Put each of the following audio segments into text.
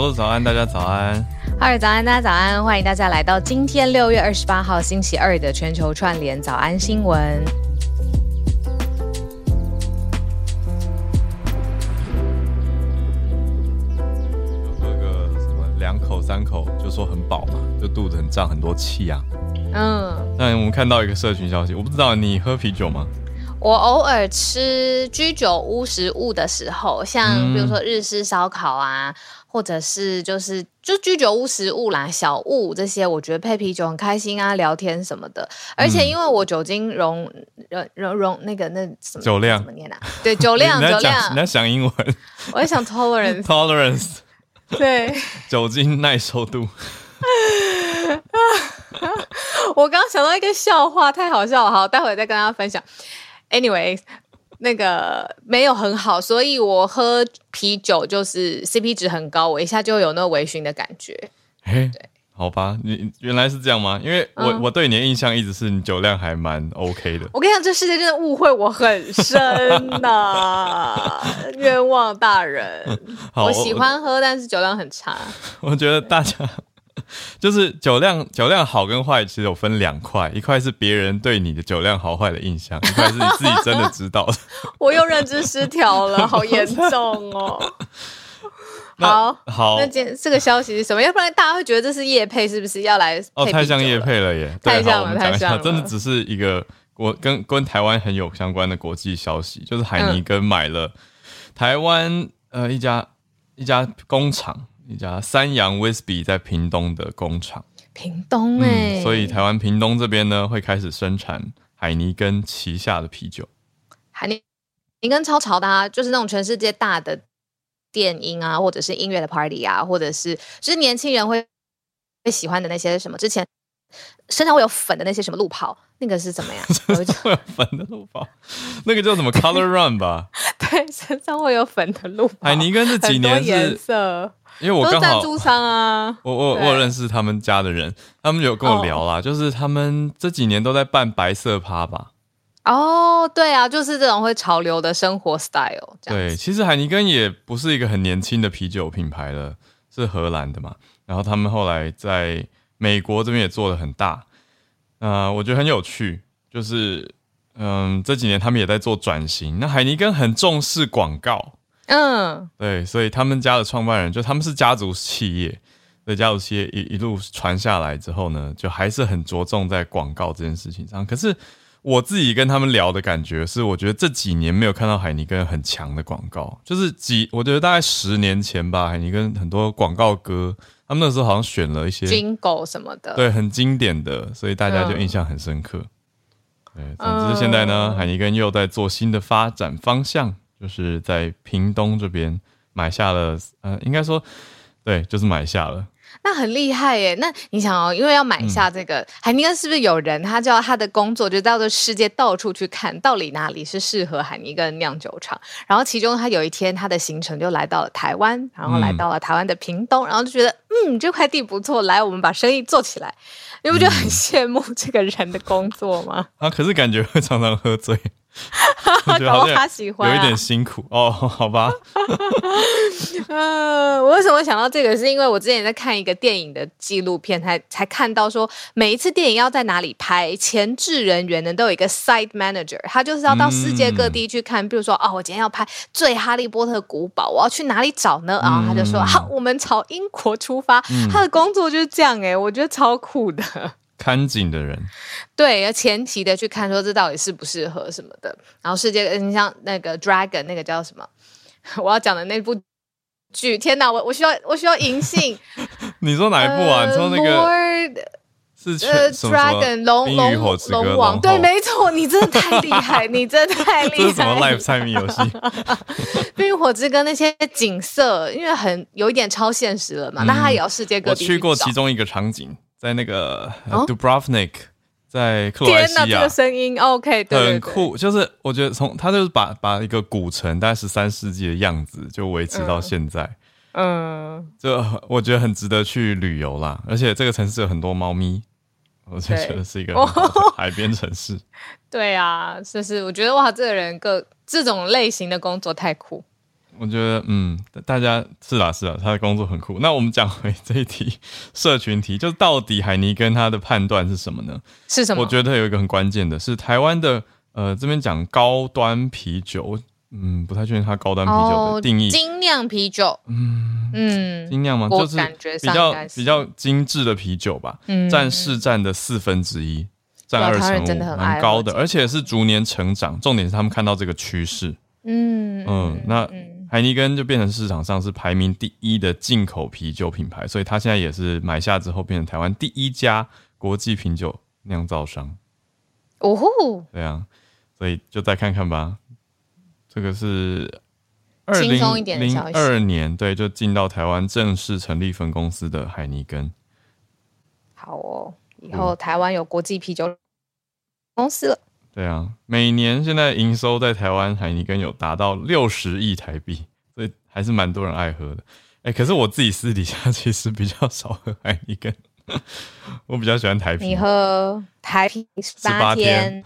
Hello，早安，大家早安。嗨，早安，大家早安，欢迎大家来到今天六月二十八号星期二的全球串联早安新闻。就喝个什么两口三口，就说很饱嘛，就肚子很胀，很多气啊。嗯，但我们看到一个社群消息，我不知道你喝啤酒吗？我偶尔吃居酒屋食物的时候，像嗯比如说日式烧烤啊，或者是就是就居酒屋食物啦、小物这些，我觉得配啤酒很开心啊，聊天什么的。而且因为我酒精容容容容那个那什么酒量怎么念啊？对，酒量 酒量你，在想英文我在想 tolerance，，tolerance，对。酒精耐受度。我刚刚想到一个笑话，太好笑了，好，待会再跟大家分享。Anyway，那个没有很好，所以我喝啤酒就是 CP 值很高，我一下就有那个微醺的感觉。哎，好吧，你原来是这样吗？因为我、嗯我对你的印象一直是你酒量还蛮 OK 的。我跟你讲，这世界真的误会我很深呐、冤枉大人。我喜欢喝，但是酒量很差。我觉得大家 就是酒量酒量好跟坏，其实有分两块，一块是别人对你的酒量好坏的印象，一块是你自己真的知道的。我又认知失调了，好严重哦。好，好那今天这个消息是什么？要不然大家会觉得这是叶配，是不是要来哦，太像叶啤酒了配了耶！太像了太像了真的只是一个国跟跟台湾很有相关的国际消息，就是海尼根买了台湾呃一家一家工厂，一家三洋 Whisky 在屏东的工厂。屏东哎、嗯，所以台湾屏东这边呢会开始生产海尼根旗下的啤酒。海尼尼根超潮的、啊，就是那种全世界大的电音啊，或者是音乐的 party 啊，或者是就是年轻人会会喜欢的那些什么，之前身上会有粉的那些什么路跑，那个是怎么样？有粉的路跑，那个叫什么 Color Run 吧？对，身上会有粉的路跑，海尼根这几年颜是，色，因为我刚好赞助商啊。我我我认识他们家的人，他们有跟我聊啦，就是他们这几年都在办白色趴吧。哦，对啊，就是这种会潮流的生活 style，对，其实海尼根也不是一个很年轻的啤酒品牌了，是荷兰的嘛。然后他们后来在美国这边也做的很大，呃，我觉得很有趣，就是嗯，这几年他们也在做转型。那海尼根很重视广告，嗯，对，所以他们家的创办人就他们是家族企业，所以家族企业一一路传下来之后呢，就还是很着重在广告这件事情上。可是我自己跟他们聊的感觉是，我觉得这几年没有看到海尼根很强的广告，就是几，我觉得大概十年前吧，海尼根很多广告歌，他们那时候好像选了一些 Jingle 什么的，对很经典的，所以大家就印象很深刻。对，总之现在呢，嗯海尼根又在做新的发展方向，就是在屏东这边买下了，呃，应该说，对，就是买下了。那很厉害耶！那你想哦，因为要买下这个、海尼根，是不是有人他叫他的工作就到这世界到处去看，到底哪里是适合海尼根酿酒厂？然后其中他有一天他的行程就来到了台湾，然后来到了台湾的屏东，然后就觉得嗯这块地不错，来我们把生意做起来。你不觉得很羡慕这个人的工作吗？啊，可是感觉会常常喝醉，我觉得搞不好好像他喜欢、啊，有一点辛苦哦。好吧，嗯，我为什么想到这个？是因为我之前在看一个电影的纪录片，才才看到说，每一次电影要在哪里拍，前置人员呢都有一个 site manager，他就是要到世界各地去看，比如说，哦，我今天要拍最哈利波特古堡，我要去哪里找呢？然后他就说，好，我们朝英国出发。他的工作就是这样、欸，我觉得超酷的。看景的人，对，要前期的去看说这到底适不适合什么的。然后世界，你像那个 Dragon 那个叫什么？我要讲的那部剧，天哪，我我需要我需要银杏。你说哪一部啊？你说那个 Lord 是呃 Dragon 龙龙龙王，对，后没错，你真的太厉害，你真的太厉害。这是什么 live 猜谜游戏？冰与火之歌那些景色，因为很有一点超现实了嘛，那它也要世界各我地我去过其。中一个场景，在那个 Dubrovnik，在克罗埃天哪，西亚这个，声音，OK，对对对，很酷。就是我觉得从他就是把把一个古城，大概十三世纪的样子，就维持到现在。嗯，就很我觉得很值得去旅游啦，而且这个城市有很多猫咪，我就觉得是一个海边城市。对啊，就是我觉得哇，这个人个这种类型的工作太酷。我觉得，嗯，大家是啦是啦，他的工作很酷。那我们讲回这一题 社群题，就到底海尼跟他的判断是什么呢？是什么？我觉得有一个很关键的是台湾的，呃，这边讲高端啤酒，嗯，不太确定它高端啤酒的定义。精酿啤酒，嗯嗯，精酿吗？就是比较比较精致的啤酒吧，占市占的四分之一，占二成五，蛮高的，而且是逐年成长。重点是他们看到这个趋势，嗯嗯，那。海尼根就变成市场上是排名第一的进口啤酒品牌，所以它现在也是买下之后变成台湾第一家国际啤酒酿造商。哦吼，对啊，所以就再看看吧。这个是二零零二年，对，就进到台湾正式成立分公司的海尼根。好哦，以后台湾有国际啤酒公司了。对啊，每年现在营收在台湾海尼根有达到六十亿台币，所以还是蛮多人爱喝的。哎，可是我自己私底下其实比较少喝海尼根，我比较喜欢台啤。你喝台啤十八天？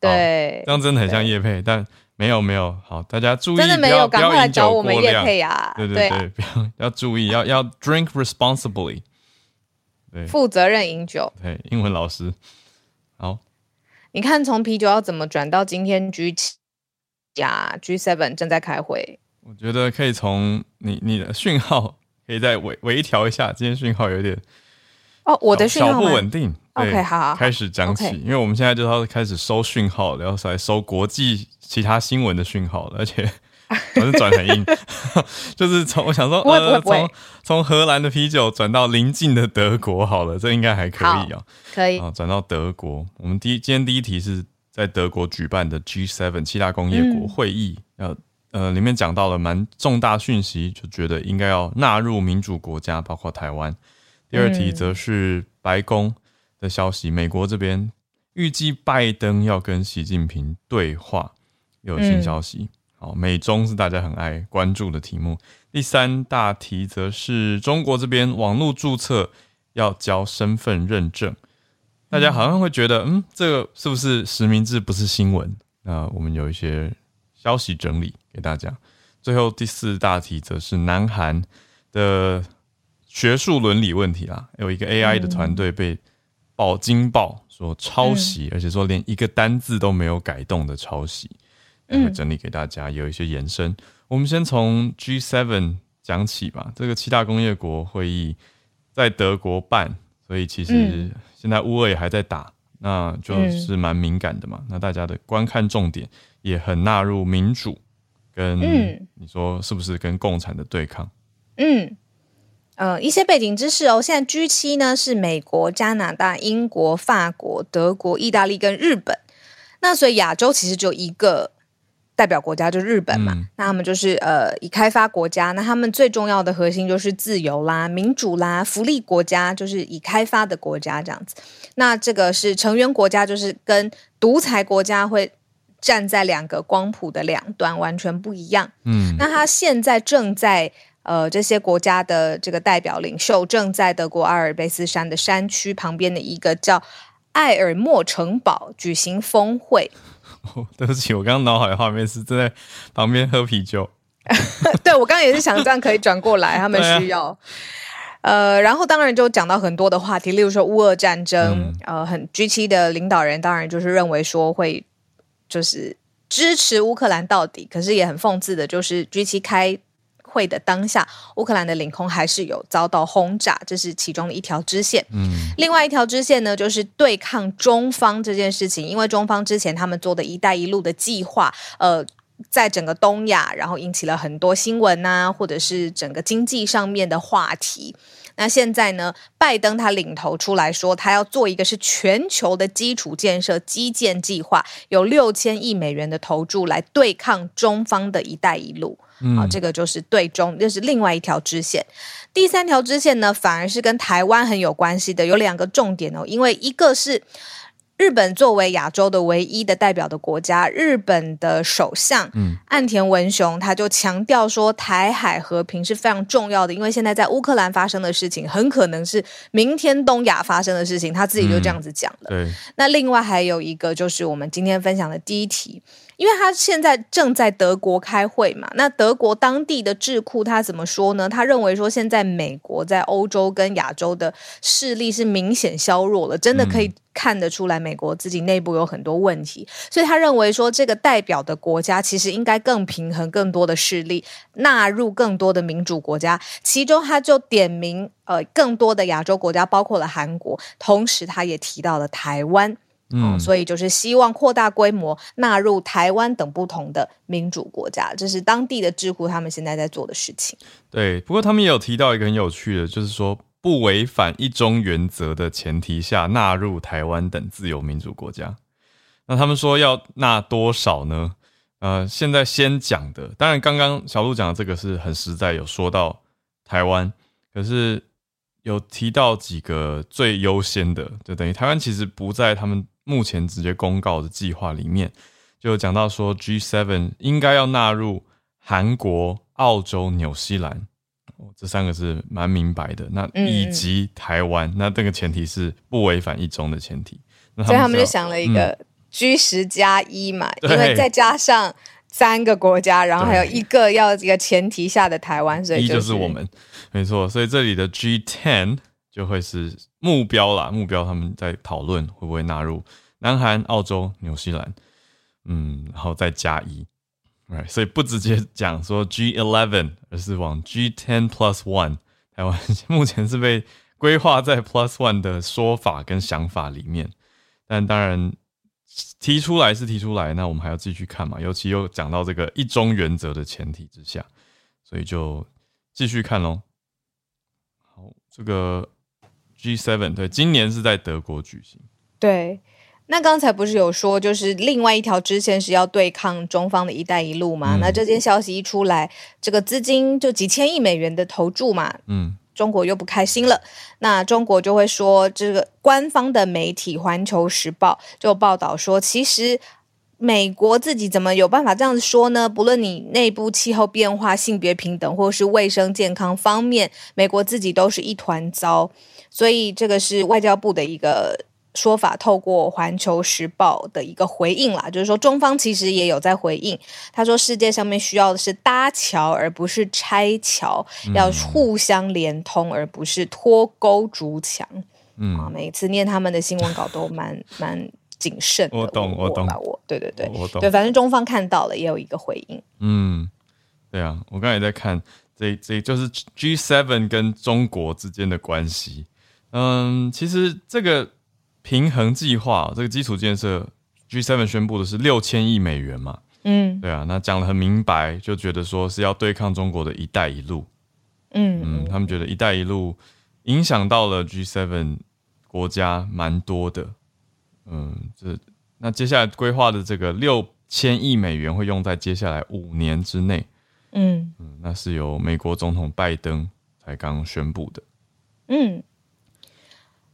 对，这样真的很像叶配，但没有没有。好，大家注意，真的没有，赶快来找我们叶配啊！对对对，不要要注意，要要 drink responsibly，对，负责任饮酒。对，英文老师，好。你看，从啤酒要怎么转到今天 G 七呀？G seven 正在开会。我觉得可以从你你的讯号可以再微微调一下，今天讯号有点哦，我的讯号不稳定。OK，好，开始讲起，因为我们现在就要开始收讯号，然后来收国际其他新闻的讯号了，而且。我是转很硬，就是从我想说，呃，从从荷兰的啤酒转到邻近的德国好了，这应该还可以啊，可以啊，转到德国。我们第一今天第一题是在德国举办的 G7 七大工业国会议，呃呃，里面讲到了蛮重大讯息，就觉得应该要纳入民主国家，包括台湾。第二题则是白宫的消息，美国这边预计拜登要跟习近平对话，有新消息。哦，美中是大家很爱关注的题目。第三大题则是中国这边网络注册要交身份认证，大家好像会觉得，嗯，这个是不是实名制不是新闻？那我们有一些消息整理给大家。最后第四大题则是南韩的学术伦理问题啦，有一个 AI 的团队被报惊爆说抄袭，而且说连一个单字都没有改动的抄袭。会整理给大家，有一些延伸。我们先从 G7 讲起吧。这个七大工业国会议在德国办，所以其实现在乌俄也还在打，那就是蛮敏感的嘛。那大家的观看重点也很纳入民主跟你说是不是跟共产的对抗？嗯，呃，一些背景知识哦。现在 G 七呢是美国、加拿大、英国、法国、德国、意大利跟日本。那所以亚洲其实就一个。代表国家就是日本嘛，那他们就是呃已开发国家，那他们最重要的核心就是自由啦、民主啦、福利国家，就是已开发的国家这样子。那这个是成员国家，就是跟独裁国家会站在两个光谱的两端，完全不一样。嗯，那他现在正在呃这些国家的这个代表领袖正在德国阿尔卑斯山的山区旁边的一个叫埃尔莫城堡举行峰会。对不起，我刚刚脑海的画面是正在旁边喝啤酒。对，我刚刚也是想这样可以转过来，他们需要。呃，然后当然就讲到很多的话题，例如说乌俄战争。呃，很 G 七的领导人当然就是认为说会就是支持乌克兰到底，可是也很讽刺的，就是 G 七开。会的当下，乌克兰的领空还是有遭到轰炸，这是其中的一条支线。嗯，另外一条支线呢，就是对抗中方这件事情，因为中方之前他们做的一带一路的计划，呃，在整个东亚，然后引起了很多新闻呐，或者是整个经济上面的话题。那现在呢，拜登他领头出来说，他要做一个是全球的基础建设基建计划，有六千亿美元的投注来对抗中方的一带一路。好，这个就是对中，这是另外一条支线。第三条支线呢，反而是跟台湾很有关系的，有两个重点哦。因为一个是日本作为亚洲的唯一的代表的国家，日本的首相岸田文雄他就强调说，台海和平是非常重要的。因为现在在乌克兰发生的事情，很可能是明天东亚发生的事情，他自己就这样子讲了。对。那另外还有一个就是我们今天分享的第一题。因为他现在正在德国开会嘛，那德国当地的智库他怎么说呢？他认为说现在美国在欧洲跟亚洲的势力是明显削弱了，真的可以看得出来美国自己内部有很多问题，所以他认为说这个代表的国家其实应该更平衡更多的势力，纳入更多的民主国家，其中他就点名呃更多的亚洲国家，包括了韩国，同时他也提到了台湾。嗯，所以就是希望扩大规模，纳入台湾等不同的民主国家，这是当地的智库他们现在在做的事情。对，不过他们也有提到一个很有趣的，就是说不违反一中原则的前提下纳入台湾等自由民主国家。那他们说要纳多少呢？呃，现在先讲的，当然刚刚小鹿讲的这个是很实在，有说到台湾，可是有提到几个最优先的，就等于台湾其实不在他们。目前直接公告的计划里面，就讲到说 G7 应该要纳入韩国、澳洲、纽西兰，哦，这三个是蛮明白的。那以及台湾，那这个前提是不违反一中的前提。所以他们就想了一个 G 十加一嘛，因为再加上三个国家，然后还有一个要一个前提下的台湾，所以就是我们，没错。所以这里的 G ten 就会是。目标啦，目标他们在讨论会不会纳入南韩、澳洲、纽西兰，嗯，然后再加一，right，所以不直接讲说 G eleven，而是往 G ten plus one。台湾目前是被规划在 plus one 的说法跟想法里面，但当然提出来是提出来，那我们还要继续看嘛，尤其又讲到这个一中原则的前提之下，所以就继续看喽。好，这个。G7 对，今年是在德国举行。对，那刚才不是有说，就是另外一条支线是要对抗中方的一带一路嘛？那这件消息一出来，这个资金就几千亿美元的投注嘛，嗯，中国又不开心了。那中国就会说，这个官方的媒体《环球时报》就报道说，其实。美国自己怎么有办法这样子说呢？不论你内部气候变化、性别平等，或是卫生健康方面，美国自己都是一团糟。所以这个是外交部的一个说法，透过《环球时报》的一个回应啦，就是说中方其实也有在回应。他说，世界上面需要的是搭桥，而不是拆桥；要互相连通，而不是脱钩筑墙。嗯，啊，每次念他们的新闻稿都蛮蛮。谨慎，我懂，我懂，我对对对，我懂，对，反正中方看到了，也有一个回应。嗯，对啊，我刚才也在看，这这就是 G seven 跟中国之间的关系。嗯，其实这个平衡计划，这个基础建设，G seven 宣布的是六千亿美元嘛。嗯，对啊，那讲的很明白，就觉得说是要对抗中国的一带一路。嗯嗯，他们觉得一带一路影响到了 G seven 国家蛮多的。嗯，这那接下来规划的这个六千亿美元会用在接下来五年之内。嗯嗯，那是由美国总统拜登才刚宣布的。嗯。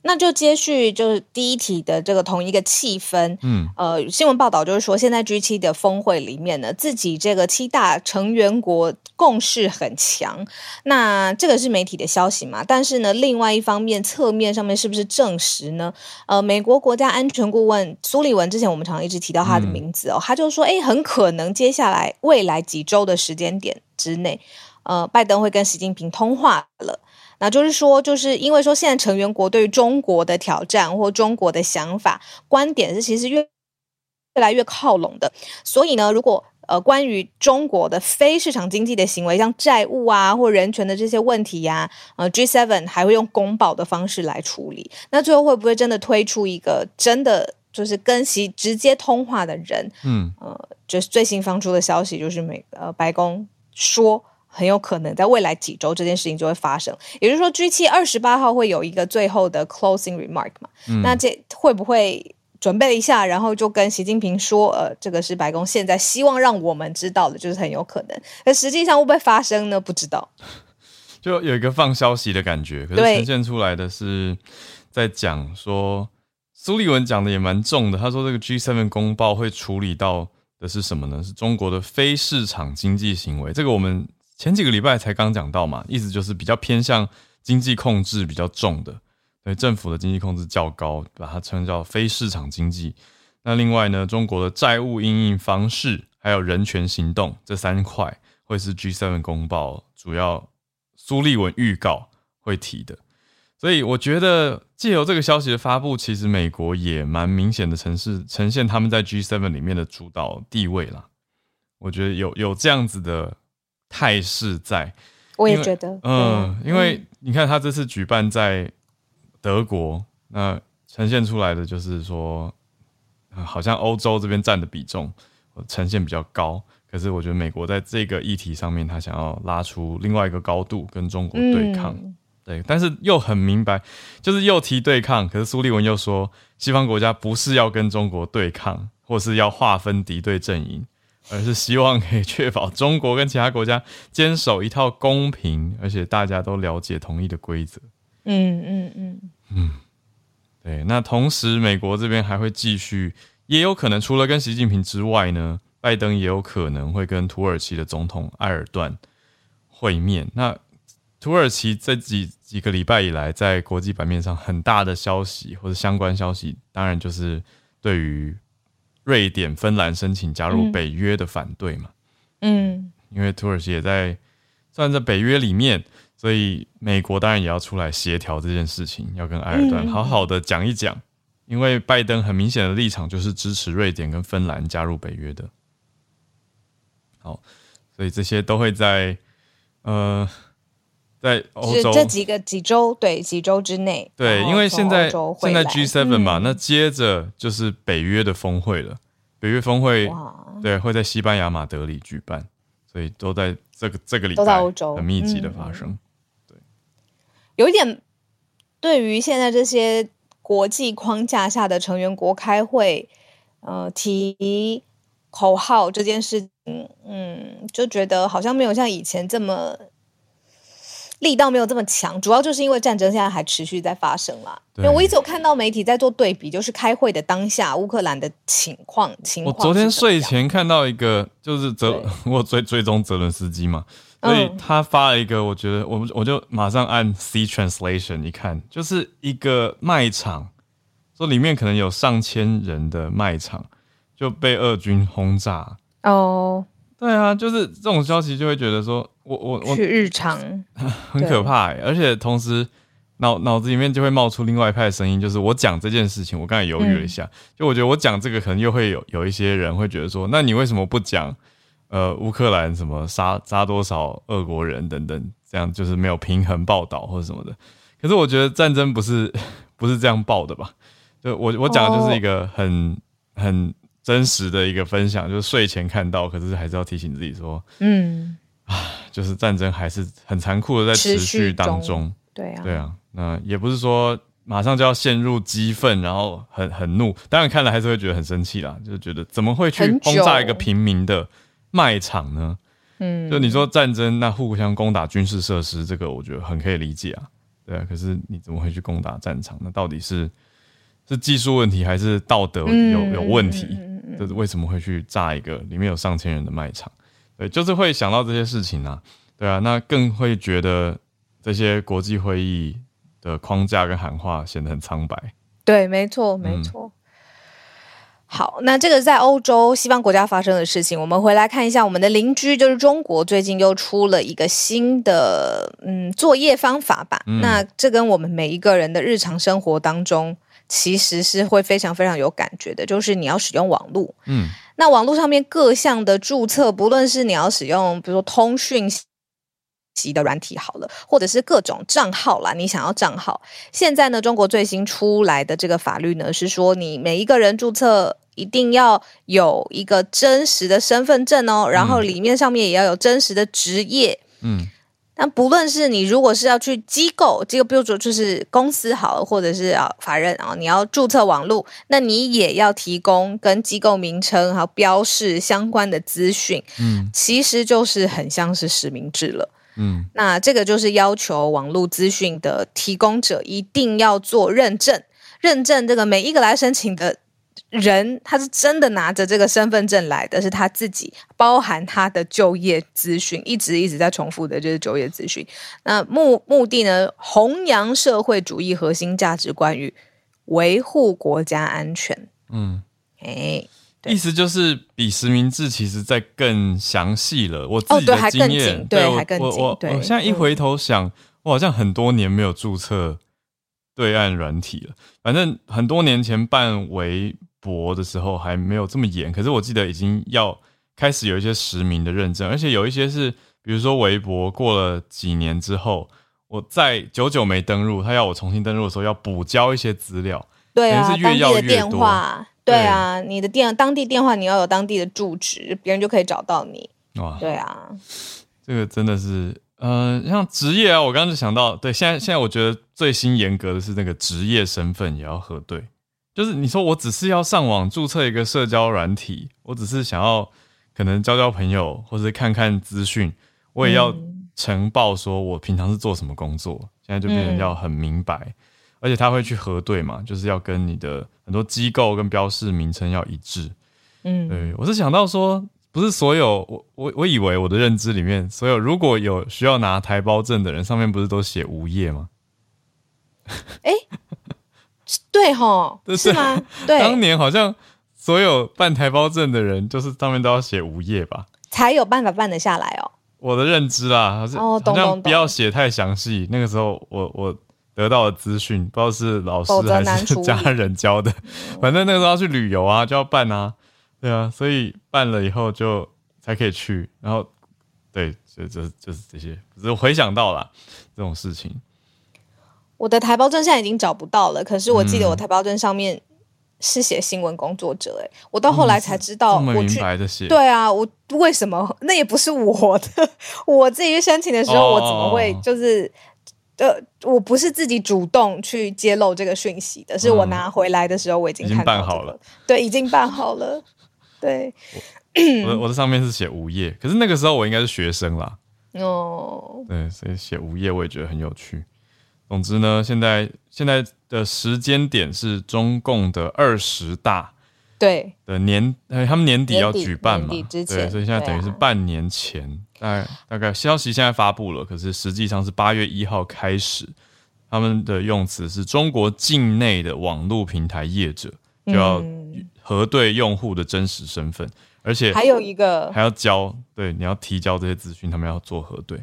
那就接续就是第一题的这个同一个气氛，嗯，呃，新闻报道就是说，现在 G 七的峰会里面呢，自己这个七大成员国共识很强。那这个是媒体的消息嘛？但是呢，另外一方面，侧面上面是不是证实呢？呃，美国国家安全顾问苏利文之前我们常常一直提到他的名字哦，他就说，哎，很可能接下来未来几周的时间点之内，呃，拜登会跟习近平通话了。那就是说，就是因为说现在成员国对于中国的挑战或中国的想法观点是其实越越来越靠拢的，所以呢，如果呃关于中国的非市场经济的行为，像债务啊或人权的这些问题呀，呃 G7 还会用公报的方式来处理。那最后会不会真的推出一个真的就是跟其直接通话的人？嗯，呃，就是最新放出的消息，就是美呃白宫说。很有可能在未来几周，这件事情就会发生。也就是说，G 七二十八号会有一个最后的 closing remark 嘛？那这会不会准备一下，然后就跟习近平说，呃，这个是白宫现在希望让我们知道的，就是很有可能。那实际上会不会发生呢？不知道。就有一个放消息的感觉，可是呈现出来的是在讲说，苏利文讲的也蛮重的。他说，这个 G seven 公报会处理到的是什么呢？是中国的非市场经济行为。这个我们。前几个礼拜才刚讲到嘛，意思就是比较偏向经济控制比较重的，对政府的经济控制较高，把它称叫非市场经济。那另外呢，中国的债务应应方式还有人权行动这三块会是 G7 公报主要苏利文预告会提的。所以我觉得借由这个消息的发布，其实美国也蛮明显的呈示呈现他们在 G7 里面的主导地位啦。我觉得有有这样子的态势在，我也觉得，嗯，因为你看他这次举办在德国，那呈现出来的就是说，好像欧洲这边占的比重呈现比较高，可是我觉得美国在这个议题上面，他想要拉出另外一个高度跟中国对抗。对，但是又很明白，就是又提对抗，可是苏利文又说，西方国家不是要跟中国对抗，或是要划分敌对阵营，而是希望可以确保中国跟其他国家坚守一套公平，而且大家都了解同一的规则。嗯嗯嗯嗯，对。那同时，美国这边还会继续，也有可能除了跟习近平之外呢，拜登也有可能会跟土耳其的总统埃尔段会面。那土耳其这几几个礼拜以来，在国际版面上很大的消息或者相关消息，当然就是对于瑞典、芬兰申请加入北约的反对嘛。嗯，因为土耳其也在算在北约里面，所以美国当然也要出来协调这件事情，要跟埃尔段好好的讲一讲。因为拜登很明显的立场就是支持瑞典跟芬兰加入北约的。好，所以这些都会在呃。在欧洲这几个几周，对几周之内，对，因为现在现在 G seven 嘛，那接着就是北约的峰会了。北约峰会，对，会在西班牙马德里举办，所以都在这个这个礼拜，都在欧洲很密集的发生。对，有一点，对于现在这些国际框架下的成员国开会，呃，提口号这件事，情嗯，就觉得好像没有像以前这么。力道没有这么强，主要就是因为战争现在还持续在发生啦。因为我一直有看到媒体在做对比，就是开会的当下乌克兰的情况。情况。我昨天睡前看到一个，就是泽 我追追踪泽伦斯基嘛，所以他发了一个，我觉得我我就马上按 C translation 一看，就是一个卖场，说里面可能有上千人的卖场就被俄军轰炸。哦。对啊，就是这种消息就会觉得说，我我我去日常 很可怕，而且同时脑脑子里面就会冒出另外一派声音，就是我讲这件事情，我刚才犹豫了一下，就我觉得我讲这个可能又会有有一些人会觉得说，那你为什么不讲呃乌克兰什么杀杀多少俄国人等等，这样就是没有平衡报道或者什么的？可是我觉得战争不是不是这样报的吧？就我我讲的就是一个很很。真实的一个分享，就是睡前看到，可是还是要提醒自己说，嗯，啊，就是战争还是很残酷的在持续当中，对啊，对啊，那也不是说马上就要陷入激愤，然后很很怒，当然看了还是会觉得很生气啦，就是觉得怎么会去轰炸一个平民的卖场呢？嗯，就你说战争，那互相攻打军事设施，这个我觉得很可以理解啊，对啊，可是你怎么会去攻打战场？那到底是是技术问题还是道德有有问题？就是为什么会去炸一个里面有上千人的卖场？对，就是会想到这些事情啊，对啊，那更会觉得这些国际会议的框架跟喊话显得很苍白。对，没错，没错。好，那这个在欧洲西方国家发生的事情，我们回来看一下我们的邻居，就是中国，最近又出了一个新的嗯作业方法吧？那这跟我们每一个人的日常生活当中。其实是会非常非常有感觉的，就是你要使用网络，嗯，那网络上面各项的注册，不论是你要使用，比如说通讯级的软体好了，或者是各种账号啦，你想要账号，现在呢，中国最新出来的这个法律呢，是说你每一个人注册一定要有一个真实的身份证哦，然后里面上面也要有真实的职业，嗯。那不论是你如果是要去机构，这个比如说就是公司好，或者是啊法人啊，你要注册网络，那你也要提供跟机构名称还有标示相关的资讯。嗯，其实就是很像是实名制了。嗯，那这个就是要求网络资讯的提供者一定要做认证，认证这个每一个来申请的。人他是真的拿着这个身份证来的，是他自己包含他的就业资讯，一直一直在重复的就是就业资讯。那目目的呢，弘扬社会主义核心价值观与维护国家安全。嗯，哎，对意思就是比实名制其实在更详细了。我自己哦对还更的经验，紧对还更紧我我对我现在一嗯回头想，我好像很多年没有注册对岸软体了。反正很多年前办微博的时候还没有这么严，可是我记得已经要开始有一些实名的认证，而且有一些是，比如说微博过了几年之后，我在久久没登录，他要我重新登录的时候要补交一些资料。对啊，是越当地的电要越多话，对啊，你的电当地电话你要有当地的住址，别人就可以找到你。哇，对啊，这个真的是，呃，像职业啊，我刚刚就想到，对，现在现在我觉得最新严格的是那个职业身份也要核对，就是你说我只是要上网注册一个社交软体，我只是想要可能交交朋友或者看看资讯，我也要呈报说我平常是做什么工作，现在就变成要很明白，而且他会去核对嘛，就是要跟你的很多机构跟标示名称要一致，嗯，对，我是想到说，不是所有我我我以为我的认知里面，所有如果有需要拿台胞证的人，上面不是都写无业吗？对吼，对是吗？对当，年好像所有办台胞证的人，就是上面都要写无业吧？才有办法办得下来哦。我的认知啦，好像、哦懂不要写太详细。那个时候我我得到的资讯，不知道是老师还是家人教的，反正那个时候要去旅游啊，就要办啊，对啊，所以办了以后就才可以去，然后对，就就就是这些，只是回想到了这种事情。我的台胞证现在已经找不到了，可是我记得嗯。我台胞证上面是写新闻工作者、哎，我到后来才知道，我明白的写，对啊，我为什么？那也不是我的？我自己去申请的时候，哦我怎么会就是呃，我不是自己主动去揭露这个讯息的，是我嗯。拿回来的时候我已经已经看办好了，对，已经办好了，对，我我的上面是写无业，可是那个时候我应该是学生啦，哦，对，所以写无业我也觉得很有趣。总之呢，现在现在的时间点是中共的二十大对，的年，呃，他们年底要举办嘛。对，所以现在等于是半年前，大概大概消息现在发布了，可是实际上是八月一号开始，他们的用词是中国境内的网络平台业者就要嗯。核对用户的真实身份，而且还有一个。还要交，对，你要提交这些资讯，他们要做核对。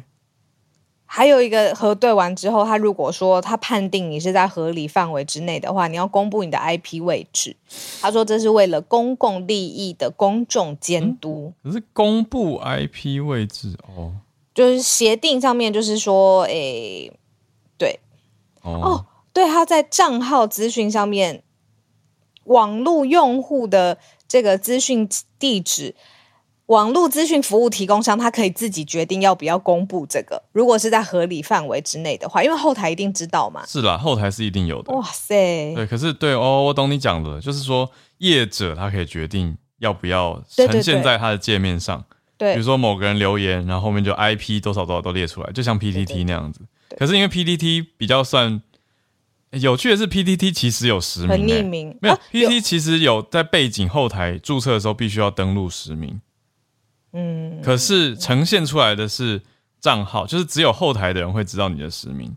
还有一个核对完之后，他如果说他判定你是在合理范围之内的话，你要公布你的 IP 位置。他说这是为了公共利益的公众监督。可是公布 IP 位置哦就是协定上面就是说，诶，对哦哦，对，他在账号资讯上面，网络用户的这个资讯地址。网络资讯服务提供商，他可以自己决定要不要公布这个。如果是在合理范围之内的话，因为后台一定知道嘛。是啦，后台是一定有的。哇塞，对，可是对哦，我懂你讲的，就是说业者他可以决定要不要呈现在他的界面上。比对如说某个人留言，然后后面就 IP 多少多少都列出来，就像 PTT 那样子。对可是因为 PTT 比较算有趣的是，PTT 其实有实名、匿名没有、啊有 PTT 其实有在背景后台注册的时候必须要登录实名，嗯，可是呈现出来的是账号，就是只有后台的人会知道你的实名，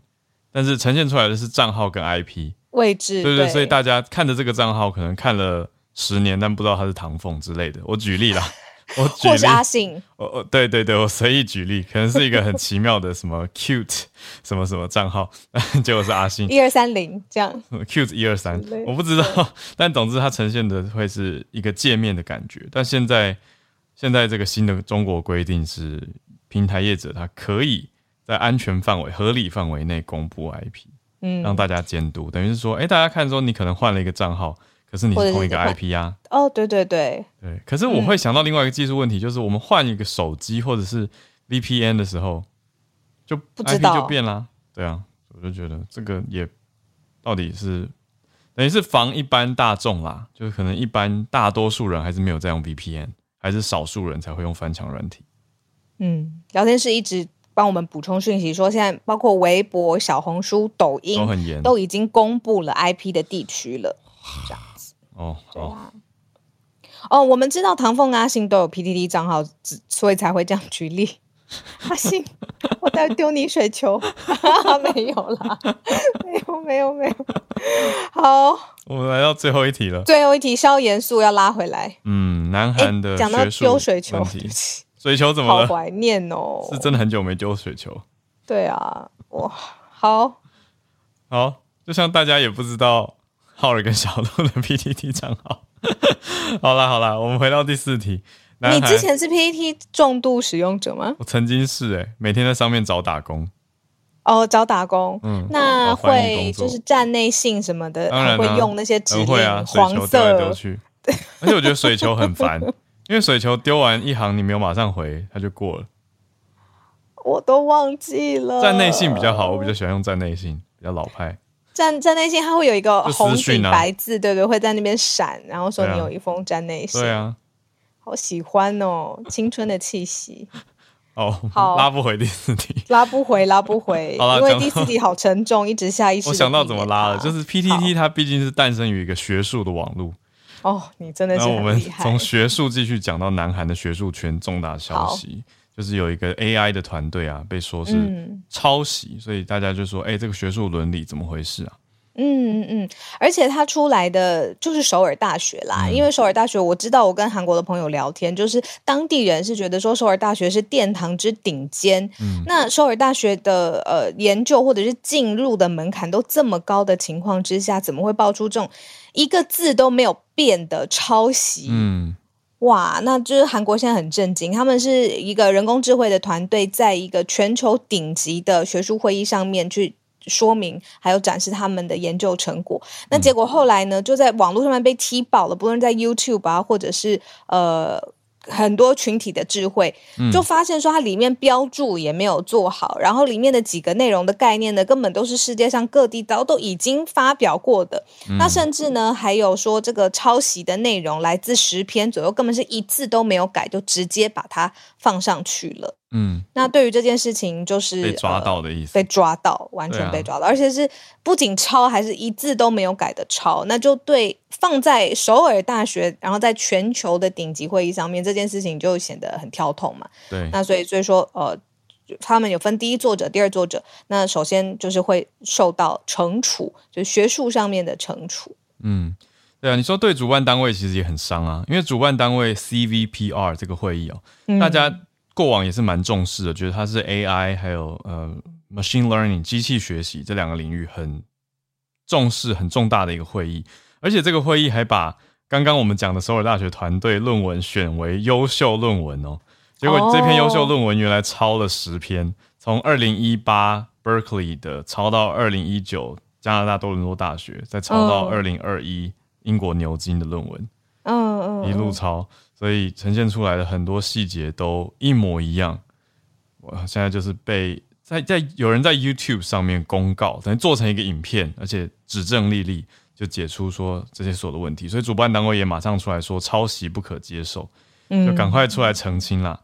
但是呈现出来的是账号跟 IP。位置对对，所以大家看着这个账号可能看了十年，但不知道他是唐凤之类的。我举例啦，我举例或是，阿信，我我对对对，我随意举例，可能是一个很奇妙的什么 cute 什么什么账号，结果是阿信一二三零这样，cute 一二三，我不知道，但总之它呈现的会是一个界面的感觉。但现在现在这个新的中国规定是，平台业者他可以在安全范围、合理范围内公布 IP。嗯，让大家监督，等于是说，哎、大家看说你可能换了一个账号，可是你是是同一个 IP 啊，哦，对对对，对。可是我会想到另外一个技术问题，就是我们换一个手机或者是 VPN 的时候，就不知 IP 道。就变啦，对啊，我就觉得这个也到底是等于是防一般大众啦，就是可能一般大多数人还是没有在用 VPN，还是少数人才会用翻墙软体。嗯，聊天室一直帮我们补充讯息说，现在包括微博、小红书、抖音都很严都已经公布了 IP 的地区了。这样子，哦，好，对啊。哦，我们知道唐凤、阿信都有 PDD 账号，只所以才会这样举例。阿信，我在丢你水球，没有啦，没有没有没有。好，我们来到最后一题了。最后一题稍严肃，要拉回来。嗯，南韩的讲到丢水球，水球怎么了？好怀念哦，是真的很久没丢水球。对啊，哇，好好，就像大家也不知道浩尔跟小鹿的 PTT 账号。好啦好啦，我们回到第四题。你之前是 PPT 重度使用者吗？我曾经是哎，每天在上面找打工。哦，找打工，嗯，那会就是站内信什么的，会用那些指令，黄色丢去。而且我觉得水球很烦，因为水球丢完一行你没有马上回，它就过了。我都忘记了。站内信比较好，我比较喜欢用站内信，比较老派。站站内信它会有一个红底白字，对对，会在那边闪，然后说你有一封站内信。对啊。好喜欢哦，青春的气息。哦，好，拉不回第四题，拉不回，拉不回。好，因为第四题好沉重，一直下意识。我想到怎么拉了，就是 PTT 它毕竟是诞生于一个学术的网络。哦，你真的是我们从学术继续讲到南韩的学术圈重大消息，就是有一个 AI 的团队啊，被说是抄袭，所以大家就说，哎，这个学术伦理怎么回事啊？嗯嗯嗯，而且他出来的就是首尔大学啦，因为首尔大学我知道，我跟韩国的朋友聊天，就是当地人是觉得说首尔大学是殿堂之顶尖。嗯，那首尔大学的呃研究或者是进入的门槛都这么高的情况之下，怎么会爆出这种一个字都没有变的抄袭？嗯，哇，那就是韩国现在很震惊，他们是一个人工智慧的团队，在一个全球顶级的学术会议上面去。说明还有展示他们的研究成果，那结果后来呢，就在网络上面被踢爆了，不论在 YouTube 啊，或者是呃。很多群体的智慧，就发现说它里面标注也没有做好，然后里面的几个内容的概念呢，根本都是世界上各地都都已经发表过的。那甚至呢，还有说这个抄袭的内容来自十篇左右，根本是一字都没有改，就直接把它放上去了。嗯，那对于这件事情，就是被抓到的意思，被抓到，完全被抓到，而且是不仅抄，还是一字都没有改的抄，那就对。放在首尔大学，然后在全球的顶级会议上面，这件事情就显得很跳痛嘛。对，那所以所以说，呃，他们有分第一作者、第二作者。那首先就是会受到惩处，就学术上面的惩处。嗯，对啊，你说对主办单位其实也很伤啊，因为主办单位 CVPR 这个会议哦，大家过往也是蛮重视的，觉得它是 AI 还有呃 machine learning 机器学习这两个领域很重视、很重大的一个会议。而且这个会议还把刚刚我们讲的首尔大学团队论文选为优秀论文哦。结果这篇优秀论文原来抄了十篇，从二零一八 Berkeley 的抄到二零一九加拿大多伦多大学，再抄到二零二一英国牛津的论文。嗯嗯，一路抄，所以呈现出来的很多细节都一模一样。我现在就是被在在有人在 YouTube 上面公告，等于做成一个影片，而且指证丽丽。就解出说这些所有的问题，所以主办单位也马上出来说抄袭不可接受，就赶快出来澄清啦。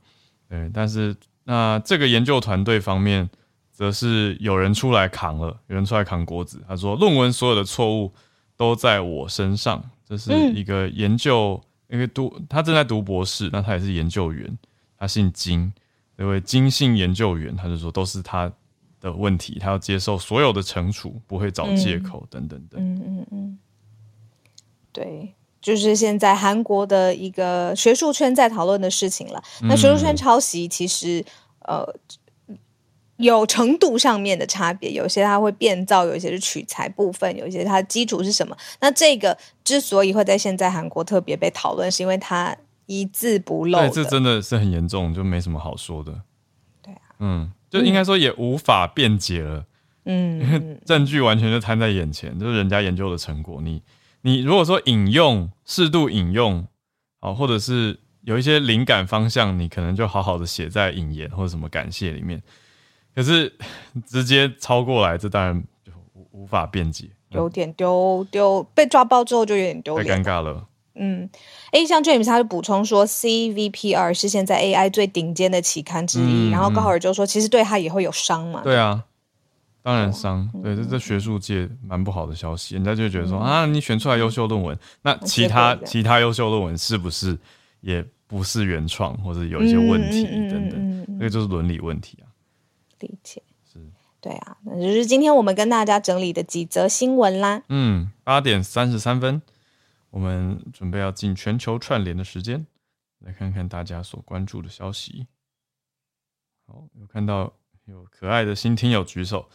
对，但是那这个研究团队方面，则是有人出来扛了，有人出来扛锅子。他说论文所有的错误都在我身上，这是一个研究，因为读他正在读博士，那他也是研究员，他姓金，那位金姓研究员，他就说都是他。的问题，他要接受所有的惩处，不会找借口等等等。嗯嗯嗯，对，就是现在韩国的一个学术圈在讨论的事情了。那学术圈抄袭其实呃有程度上面的差别，有些它会变造，有一些是取材部分，有一些它基础是什么？那这个之所以会在现在韩国特别被讨论，是因为它一字不漏。对，这真的是很严重，就没什么好说的。对啊，嗯。就应该说也无法辩解了，嗯，因 为证据完全就摊在眼前，就是人家研究的成果。你你如果说引用适度引用，好，或者是有一些灵感方向，你可能就好好的写在引言或者什么感谢里面。可是直接抄过来，这当然就无无法辩解，有点丢丢，被抓包之后就有点丢脸，太尴尬了。嗯，A 像 James 他就补充说，CVPR 是现在 AI 最顶尖的期刊之一。然后高尔就说，其实对他也会有伤嘛。对啊，当然伤。对，这这学术界蛮不好的消息。人家就觉得说啊，你选出来优秀论文，那其他其他优秀论文是不是也不是原创，或者有一些问题等等？那个就是伦理问题啊。理解是，对啊，那就是今天我们跟大家整理的几则新闻啦。嗯，八点三十三分，我们准备要进全球串联的时间，来看看大家所关注的消息。好，有看到有可爱的新听友举手，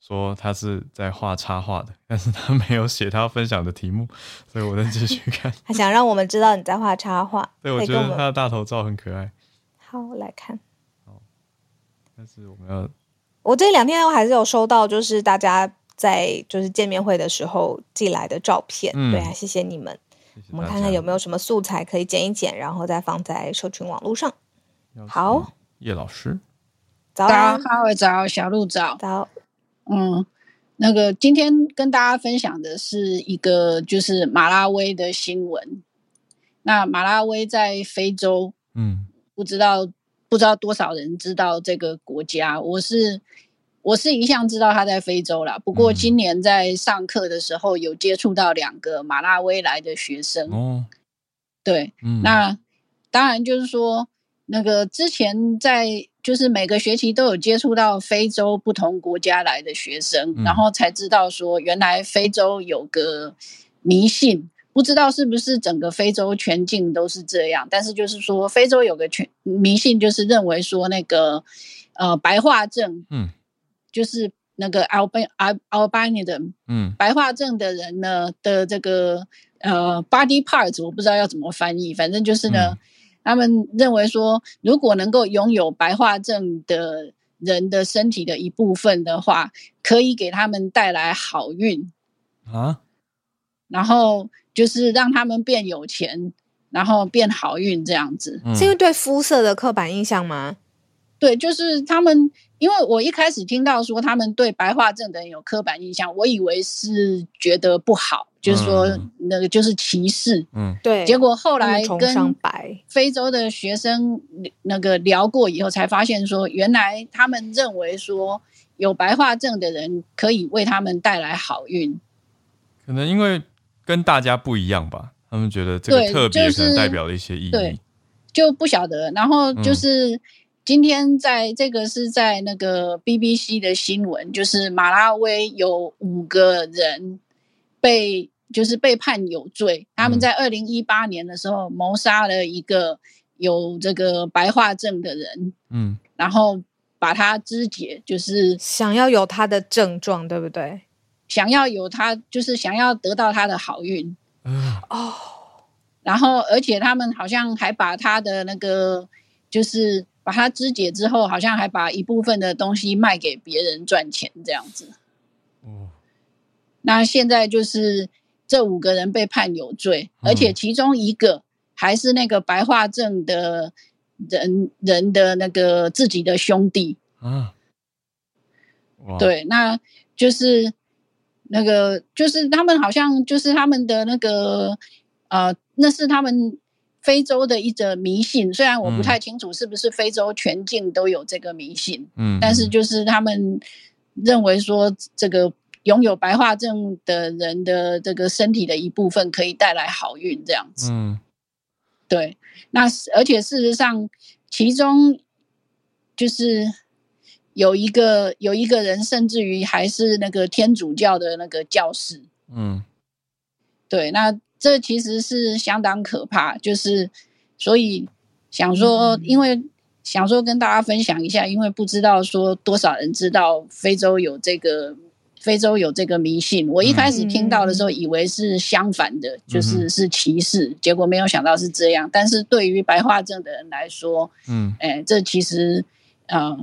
说他是在画插画的，但是他没有写他要分享的题目，所以我再继续看。他想让我们知道你在画插画，对，我觉得他的大头照很可爱，好我来看。但是我们要我这两天我还是有收到，就是大家在就是见面会的时候寄来的照片，嗯对啊，谢谢你们。谢谢我们看看有没有什么素材可以剪一剪，然后再放在社群网络上。好叶老师，早早，安，哈维早，小鹿早。早，嗯，那个今天跟大家分享的是一个就是马拉维的新闻。那马拉维在非洲，嗯不知道不知道多少人知道这个国家。我是我是一向知道他在非洲啦，不过嗯今年在上课的时候有接触到两个马拉维来的学生。哦，对，嗯，那当然就是说，那个之前在就是每个学期都有接触到非洲不同国家来的学生，嗯然后才知道说，原来非洲有个迷信，不知道是不是整个非洲全境都是这样，但是就是说，非洲有个全迷信，就是认为说那个呃白化症，嗯。就是那个 alban al albinism 嗯。白化症的人呢的这个呃 body parts，我不知道要怎么翻译，反正就是呢，嗯他们认为说，如果能够拥有白化症的人的身体的一部分的话，可以给他们带来好运，啊，然后就是让他们变有钱，然后变好运这样子。嗯是因为对肤色的刻板印象吗？对，就是他们，因为我一开始听到说他们对白化症的人有刻板印象，我以为是觉得不好，就是说嗯那个就是歧视。嗯对，结果后来跟白，非洲的学生那个聊过以后，才发现说，原来他们认为说有白化症的人可以为他们带来好运。可能因为跟大家不一样吧，他们觉得这个特别就是可能代表了一些意义。对就不晓得。然后嗯就是今天在这个是在那个 BBC 的新闻，就是马拉维有五个人被就是被判有罪，他们嗯在二零一八年的时候谋杀了一个有这个白化症的人，嗯然后把他肢解，就是想要有他的症状，对不对？想要有他，就是想要得到他的好运。嗯哦，然后，而且他们好像还把他的那个，就是把他肢解之后，好像还把一部分的东西卖给别人赚钱这样子。哦那现在就是这五个人被判有罪，嗯而且其中一个还是那个白化症的人人的那个自己的兄弟。啊，对，那就是那个，就是他们好像就是他们的那个呃，那是他们非洲的一则迷信。虽然我不嗯太清楚是不是非洲全境都有这个迷信，嗯，但是就是他们认为说，这个拥有白化症的人的这个身体的一部分可以带来好运，这样子。嗯对，那而且事实上，其中就是有一个有一个人，甚至于还是那个天主教的那个教士。嗯对，那这其实是相当可怕，就是所以想说，因为想说跟大家分享一下，因为不知道说多少人知道非洲有这个。非洲有这个迷信，我一开始听到的时候以为是相反的，就是是歧视，结果没有想到是这样。但是对于白化症的人来说，嗯哎，这其实呃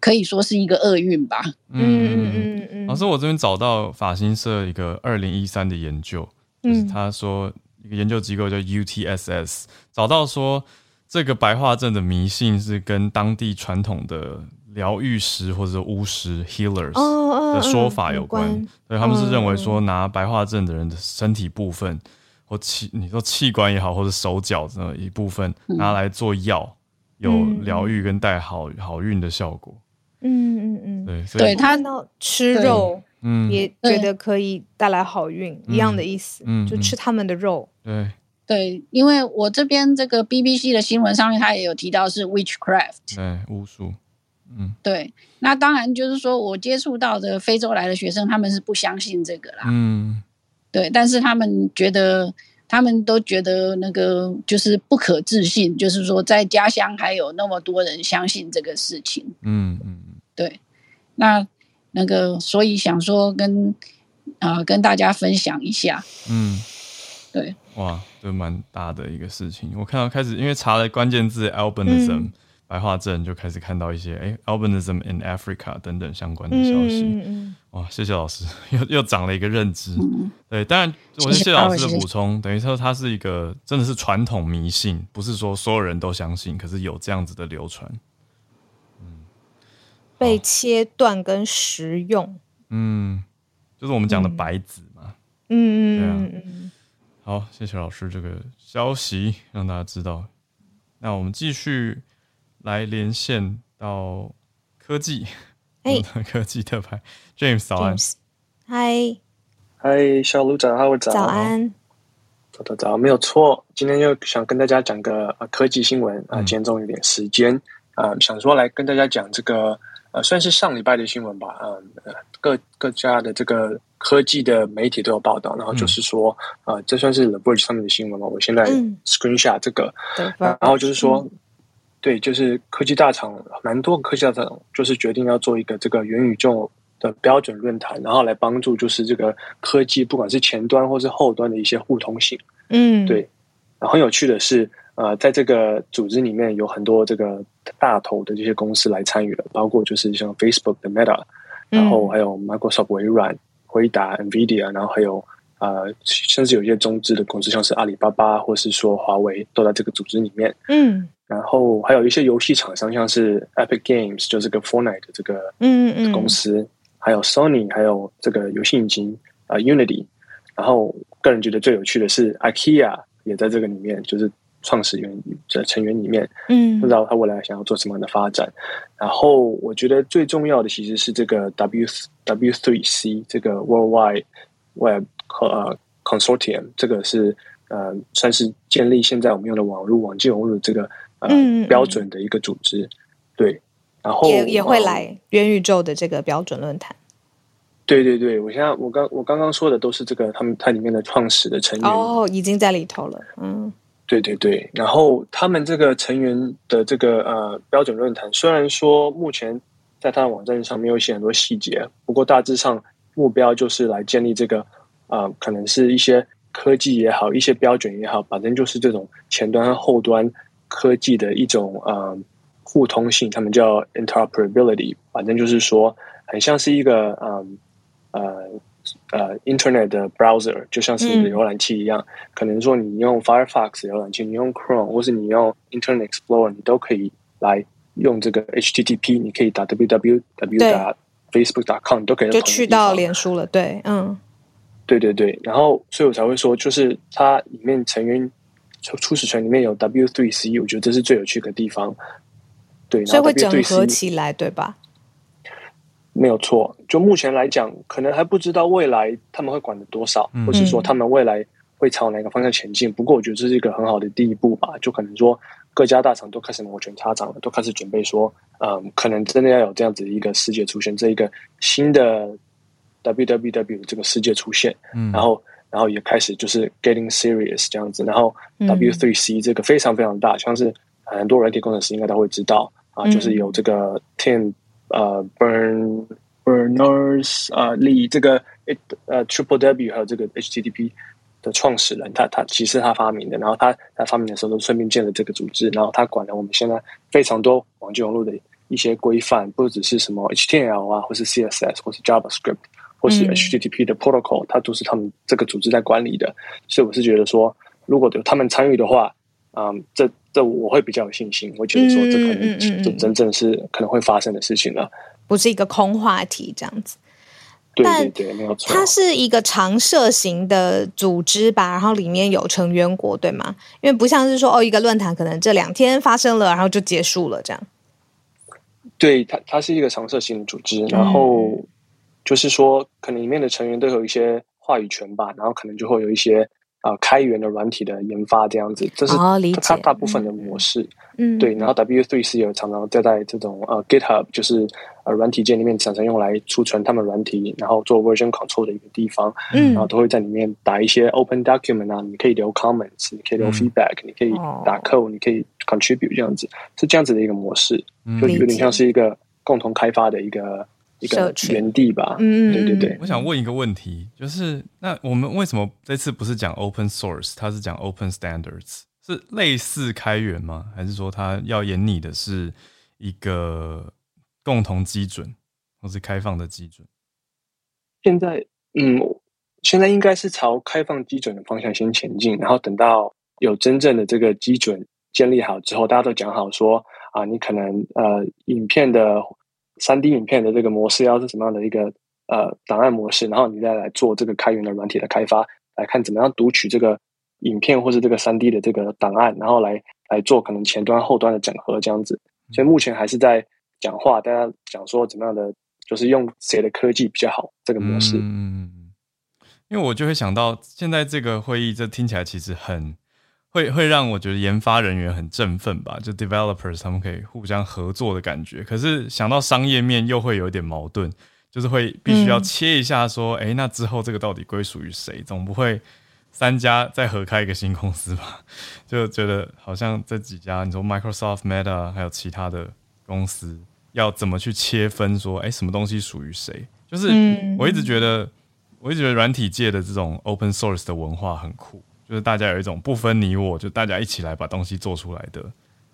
可以说是一个厄运吧。嗯嗯嗯嗯，老师，我这边找到法新社一个二零一三的研究，就是他说一个研究机构叫 UTSS，找到说这个白化症的迷信是跟当地传统的疗愈师或者巫师 healers 哦的说法有关，所以他们是认为嗯。说拿白化症的人的身体部分或器，你说器官也好，或者手脚的一部分拿来做药，有嗯。疗愈跟带好好运的效果。嗯嗯嗯，对，所以对他吃肉嗯。也觉得可以带来好运，一样的意思，嗯就吃他们的肉。对，对，因为我这边这个 BBC 的新闻上面，他也有提到是 witchcraft，对，巫术，嗯。对，那当然就是说我接触到的非洲来的学生，他们是不相信这个啦，嗯。对，但是他们觉得，他们都觉得那个就是不可置信，就是说在家乡还有那么多人相信这个事情，嗯嗯嗯，对，那那个所以想说跟啊、跟大家分享一下，嗯，对，哇，这蛮大的一个事情。我看到开始，因为查了关键字 albinism、嗯白化症，就开始看到一些哎 albinism in Africa 等等相关的消息。嗯嗯哇，谢谢老师，又又长了一个认知。嗯，对，当然，我觉得谢老师的补充，等于说它是一个真的是传统迷信，不是说所有人都相信，可是有这样子的流传。嗯被切断跟食用，嗯，就是我们讲的嗯白纸嘛。嗯嗯嗯，好，谢谢老师这个消息，让大家知道。那我们继续来连线到科技，哎。我们的科技特派。James 早安。嗨，嗨，小卢早，哈，我早，早，安，早早早，没有错。今天又想跟大家讲个呃科技新闻啊、嗯。今天终于有点时间啊、想说来跟大家讲这个呃，算是上礼拜的新闻吧，啊、呃，各各家的这个科技的媒体都有报道，然后就是说，呃，这算是 The Verge 上面的新闻嘛，我现在嗯。screenshot 这个，对，然后就是说，对，就是科技大厂，蛮多科技大厂就是决定要做一个这个元宇宙的标准论坛，然后来帮助就是这个科技，不管是前端或是后端的一些互通性。嗯，对然后很有趣的是，呃，在这个组织里面有很多这个大头的这些公司来参与了，包括就是像 Facebook 的 Meta，嗯，然后还有 Microsoft 微软、回答、NVIDIA，然后还有呃，甚至有一些中资的公司，像是阿里巴巴或是说华为，都在这个组织里面。嗯然后还有一些游戏厂商，像是 Epic Games，就是这个 Fortnite 的这个嗯嗯公司，还有 Sony，还有这个游戏引擎啊、呃 Unity。然后个人觉得最有趣的是 IKEA 也在这个里面，就是创始人的成员里面，嗯不知道他未来想要做什么样的发展。然后我觉得最重要的其实是这个 W W Three C 这个 Worldwide Web 呃 Consortium，这个是呃算是建立现在我们用的网络网际网络这个呃嗯标准的一个组织。对，然后也也会呃来元宇宙的这个标准论坛对对对，我现在我刚我刚刚说的都是这个他们它里面的创始的成员。哦，已经在里头了，嗯对对对，然后他们这个成员的这个呃标准论坛，虽然说目前在他的网站上没有写很多细节，不过大致上目标就是来建立这个呃，可能是一些科技也好，一些标准也好，反正就是这种前端和后端科技的一种呃互通性，他们叫 interoperability，反正就是说很像是一个嗯呃呃 Internet 的 browser，就像是你的嗯。浏览器一样。可能说你用 Firefox 浏览器，你用 Chrome，或是你用 Internet Explorer，你都可以来用这个 HTTP，你可以打 www 打 facebook.com，你都可以就去到脸书了，对，嗯。对对对，然后所以我才会说，就是它里面成员初初始权里面有 W three C，我觉得这是最有趣的地方。对，所以会整合起来，对吧？没有错，就目前来讲，可能还不知道未来他们会管的多少，嗯或是说他们未来会朝哪个方向前进。不过，我觉得这是一个很好的第一步吧。就可能说各家大厂都开始摩拳擦掌了，都开始准备说，嗯，可能真的要有这样子一个世界出现，这一个新的 WWW 这个世界出现，嗯，然后然后也开始就是 getting serious 这样子，然后嗯。W3C 这个非常非常大，像是很多软体工程师应该都会知道。啊，嗯。就是有这个 Tim 呃 Burn Berners 呃 Lee 这个呃 Triple W 还有这个 HTTP 的创始人，他他其实他发明的，然后他他发明的时候都顺便建了这个组织，然后他管了我们现在非常多网际网络的一些规范，不只是什么 HTML 啊，或是 CSS 或是 JavaScript。或是嗯 HTTP 的 protocol，、它都是他们这个组织在管理的，所以我是觉得说，如果有他们参与的话，嗯，这这我会比较有信心，我觉得说这可能这真正是可能会发生的事情了。不是一个空话题这样子。对但对对，没有错。它是一个常设型的组织吧，然后里面有成员国，对吗？因为不像是说哦，一个论坛可能这两天发生了，然后就结束了这样。对它，它是一个常设型的组织，然嗯后就是说，可能里面的成员都有一些话语权吧，然后可能就会有一些啊开源的软体的研发这样子，这是它大部分的模式。嗯，对，然后 W three 是有常常在在这种呃 GitHub 就是呃软体界里面常常用来储存他们软体，然后做 version control 的一个地方，嗯。然后都会在里面打一些 open document 啊，你可以留 comments，你可以留嗯。feedback，、你可以哦。打 code，你可以 contribute 这样子，是这样子的一个模式，嗯。就有点像是一个共同开发的一个一个原地吧。嗯对对对。我想问一个问题，就是那我们为什么这次不是讲 open source，它是讲 open standards，是类似开源吗？还是说它要演你的是一个共同基准，或是开放的基准？现在，嗯，现在应该是朝开放基准的方向先前进，然后等到有真正的这个基准建立好之后，大家都讲好说啊，你可能呃，影片的三 D 影片的这个模式要是什么样的一个呃档案模式，然后你再来做这个开源的软体的开发，来看怎么样读取这个影片或是这个三 D 的这个档案，然后来来做可能前端后端的整合这样子。所以目前还是在讲话，大家讲说怎么样的，就是用谁的科技比较好这个模式。嗯，因为我就会想到，现在这个会议，这听起来其实很会会让我觉得研发人员很振奋吧，就 developers 他们可以互相合作的感觉。可是想到商业面，又会有一点矛盾，就是会必须要嗯切一下，说，哎、那之后这个到底归属于谁？总不会三家再合开一个新公司吧？就觉得好像这几家，你说 Microsoft、Meta 还有其他的公司，要怎么去切分说，哎、什么东西属于谁？就是嗯我一直觉得，我一直觉得软体界的这种 open source 的文化很酷，就是大家有一种不分你我，就大家一起来把东西做出来的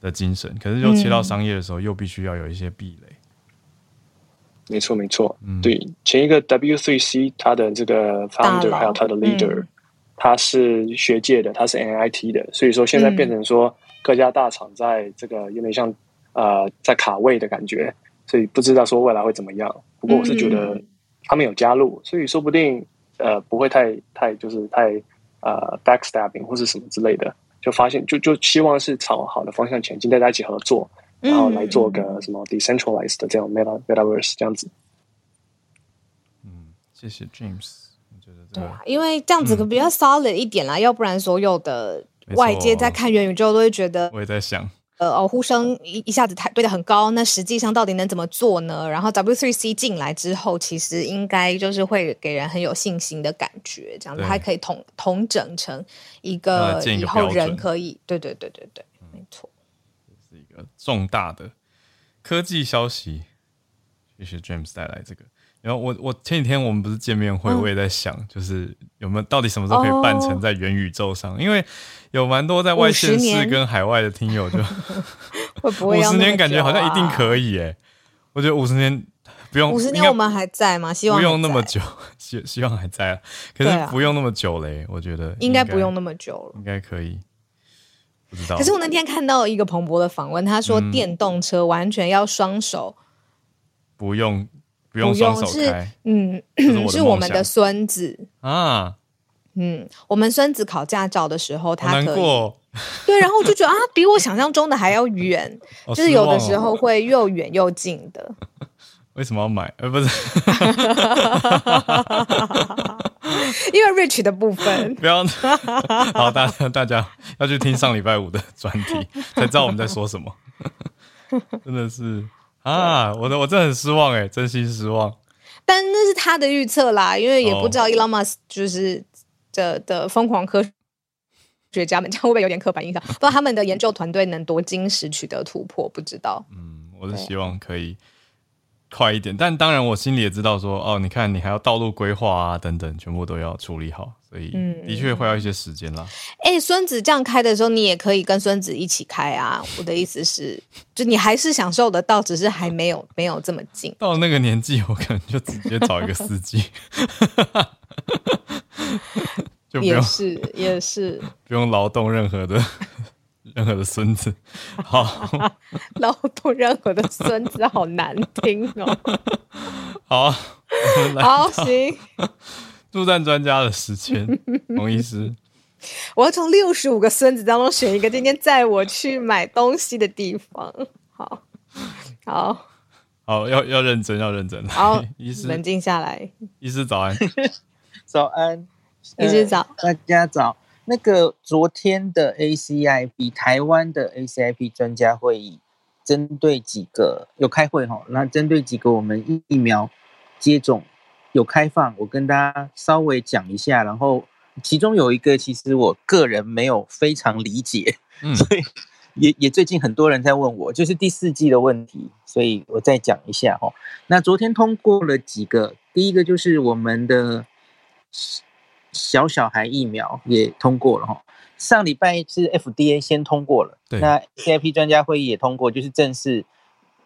的精神。可是又切到商业的时候，又必须要有一些壁垒。没错，没错，嗯对，前一个 W3C 它的这个 founder 还有他的 leader，、嗯他是学界的，他是 NIT 的，所以说现在嗯变成说各家大厂在这个有点像呃在卡位的感觉，所以不知道说未来会怎么样。不过我是觉得嗯他们有加入，所以说不定呃不会太太就是太呃 backstabbing 或是什么之类的，就发现就就希望是朝好的方向前进，大家一起合作，然后来做个什么 decentralized 的这种 meta metaverse 这样子。嗯，谢谢 James，我觉得这个对啊，因为这样子可比较 solid 一点啦，要不然所有的外界在看元宇宙都会觉得，我也在想，呃哦，呼声一一下子抬堆得很高，那实际上到底能怎么做呢？然后 W3C 进来之后，其实应该就是会给人很有信心的感觉，这样子对它可以统统整成一个以后人可以，对对对对对，没错。是一个重大的科技消息。谢谢 James 带来这个。然后我我前几天我们不是见面会，嗯我也在想，就是有没有到底什么时候可以办成在元宇宙上？因为有蛮多在外县50市年跟海外的听友就 会不会五十年感觉好像一定可以耶。我觉得五十年不用，五十年我们还在吗？希望不用，那么久，希希望还在啊。可是不用那么久嘞，我觉得应该不用那么久了。应该可以。不知道，可是我那天看到一个彭博的访问，他说嗯电动车完全要双手，不用不不用双手是开嗯，是我们的孙子。啊，嗯，我们孙子考驾照的时候，他可以难过哦。对，然后我就觉得啊，比我想象中的还要远，好就是有的时候会又远又近的。为什么要买？呃，不是，因为 Rich 的部分，不要。好，大家大家要去听上礼拜五的专题，才知道我们在说什么。真的是啊，我的我真的很失望哎，真心失望。但那是他的预测啦，因为也不知道哦 Elon Musk 就是的的疯狂科学家们，这样会不会有点刻板印象？不知道他们的研究团队能多精实取得突破，不知道。嗯，我是希望可以快一点，但当然我心里也知道说，哦，你看你还要道路规划啊等等，全部都要处理好，所以嗯的确会要一些时间啦。哎，孙子这样开的时候，你也可以跟孙子一起开啊。我的意思是，就你还是享受得到，只是还没有没有这么近。到那个年纪，我可能就直接找一个司机，就不用也是，也是，不用劳动任何的任何的孙子。好 劳动任何的孙子好难听哦。好，好，行，助战专家的时间，洪医师。我要从六十五个孙子当中选一个，今天载我去买东西的地方。好，好，好，要要认真，要认真。好来 医师，冷静下来。医师早安。早安，医师早呃大家早。那个昨天的 ACIP 台湾的 ACIP 专家会议，针对几个有开会哈，那针对几个我们疫疫苗接种有开放，我跟大家稍微讲一下，然后其中有一个其实我个人没有非常理解，嗯所以也也最近很多人在问我，就是第四季的问题，所以我再讲一下哦。那昨天通过了几个，第一个就是我们的小小孩疫苗也通过了哈。上礼拜是 FDA 先通过了，对那 CIP 专家会议也通过，就是正式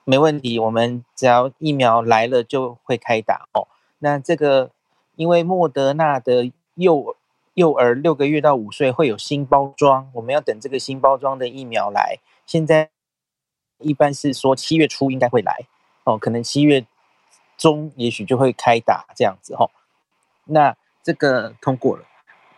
没问题，我们只要疫苗来了就会开打哦。那这个因为莫德纳的幼幼儿六个月到五岁会有新包装，我们要等这个新包装的疫苗来。现在一般是说七月初应该会来哦，可能七月中也许就会开打这样子哦。那这个通过了，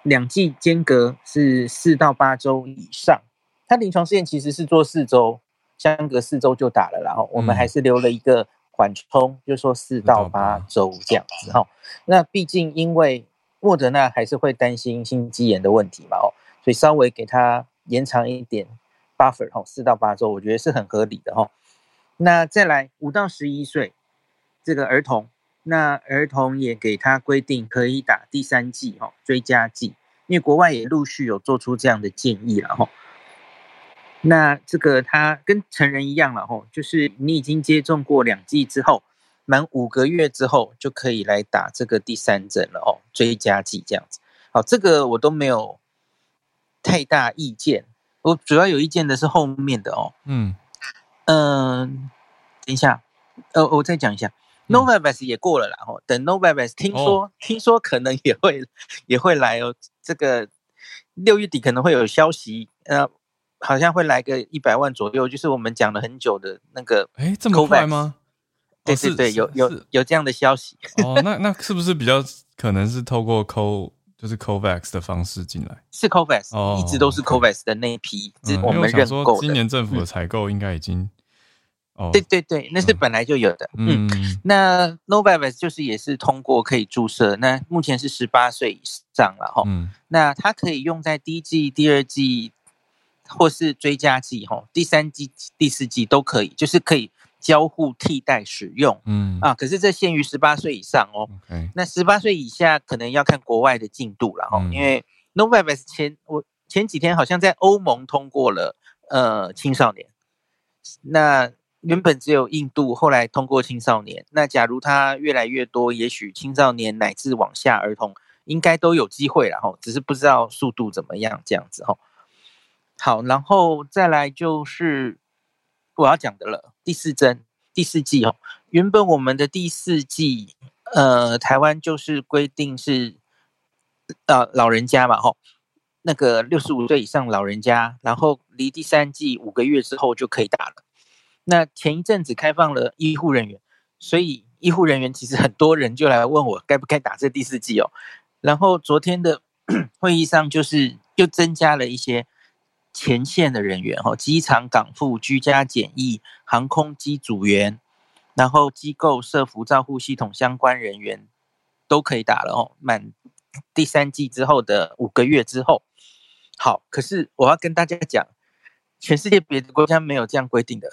两剂间隔是四到八周以上。它临床试验其实是做四周，相隔四周就打了，然后我们嗯还是留了一个缓冲，就说四到八周这样子哈。那毕竟因为莫德纳还是会担心心肌炎的问题嘛哦，所以稍微给他延长一点 buffer 哈，四到八周，我觉得是很合理的哈。那再来五到十一岁这个儿童，那儿童也给他规定可以打第三剂哈，追加剂，因为国外也陆续有做出这样的建议了哈。那这个他跟成人一样了吼，就是你已经接种过两剂之后，满五个月之后就可以来打这个第三针了哦，追加剂这样子。好，这个我都没有太大意见，我主要有意见的是后面的哦。嗯嗯，等一下，呃，我再讲一下嗯，Novavax 也过了啦，哦，等 Novavax 听说、听说可能也会也会来哦，这个六月底可能会有消息，呃，好像会来个一百万左右，就是我们讲了很久的那个，哎，这么快吗？对对对，有有有这样的消息，哦，那那是不是比较可能是透过 Co 就是 COVAX 的方式进来？是 COVAX，、哦一直都是 COVAX 的那一批，是嗯我们认购的。今年政府的采购应该已经哦，对对对，那是嗯本来就有的，嗯嗯那 Novavax 就是也是通过可以注射，那目前是十八岁以上了哈。嗯那它可以用在第一季、第二季或是追加剂哈，第三季、第四季都可以，就是可以交互替代使用嗯啊。可是这限于十八岁以上哦。那十八岁以下可能要看国外的进度了哈，嗯因为 Novavax 前我前几天好像在欧盟通过了呃青少年，那原本只有印度，后来通过青少年。那假如它越来越多，也许青少年乃至往下儿童应该都有机会了哈，只是不知道速度怎么样这样子哈。好，然后再来就是我要讲的了，第四针第四季哦，原本我们的第四季呃，台湾就是规定是呃老人家嘛吼，那个六十五岁以上老人家，然后离第三季五个月之后就可以打了。那前一阵子开放了医护人员，所以医护人员其实很多人就来问我该不该打这第四季哦。然后昨天的 会议上就是又增加了一些前线的人员哈，机场港副、居家检疫、航空机组员，然后机构社服照护系统相关人员都可以打了哦。满第三季之后的五个月之后，好，可是我要跟大家讲，全世界别的国家没有这样规定的。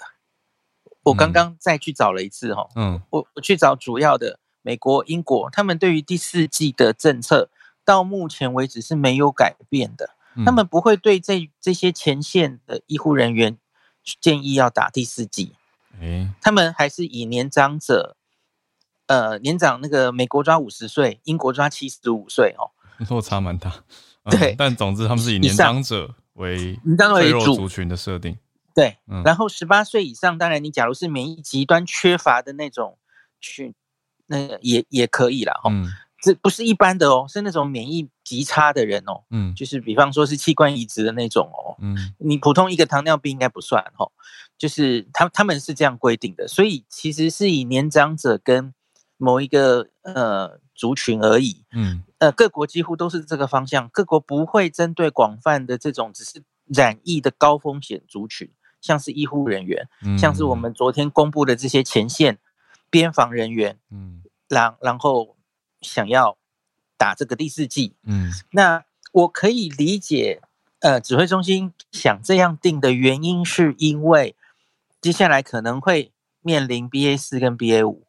我刚嗯刚再去找了一次哈、嗯我我去找主要的美国、英国，他们对于第四季的政策到目前为止是没有改变的。嗯，他们不会对这这些前线的医护人员建议要打第四剂，哎，他们还是以年长者，呃，年长那个美国抓五十岁，英国抓七十五岁哦，落差蛮大。嗯对。但总之他们是以年长者为年长为主。族群的设定。对，嗯。然后十八岁以上，当然你假如是免疫极端缺乏的那种群，那个也也可以啦哈、嗯这不是一般的哦，是那种免疫极差的人哦，嗯。就是比方说是器官移植的那种哦，嗯。你普通一个糖尿病应该不算哦、就是他他们是这样规定的，所以其实是以年长者跟某一个呃族群而已，嗯。呃，各国几乎都是这个方向，各国不会针对广泛的这种只是染疫的高风险族群，像是医护人员，嗯，像是我们昨天公布的这些前线边防人员，嗯。然然后想要打这个第四季，嗯。那我可以理解，呃，指挥中心想这样定的原因，是因为接下来可能会面临 BA 四跟 BA 五，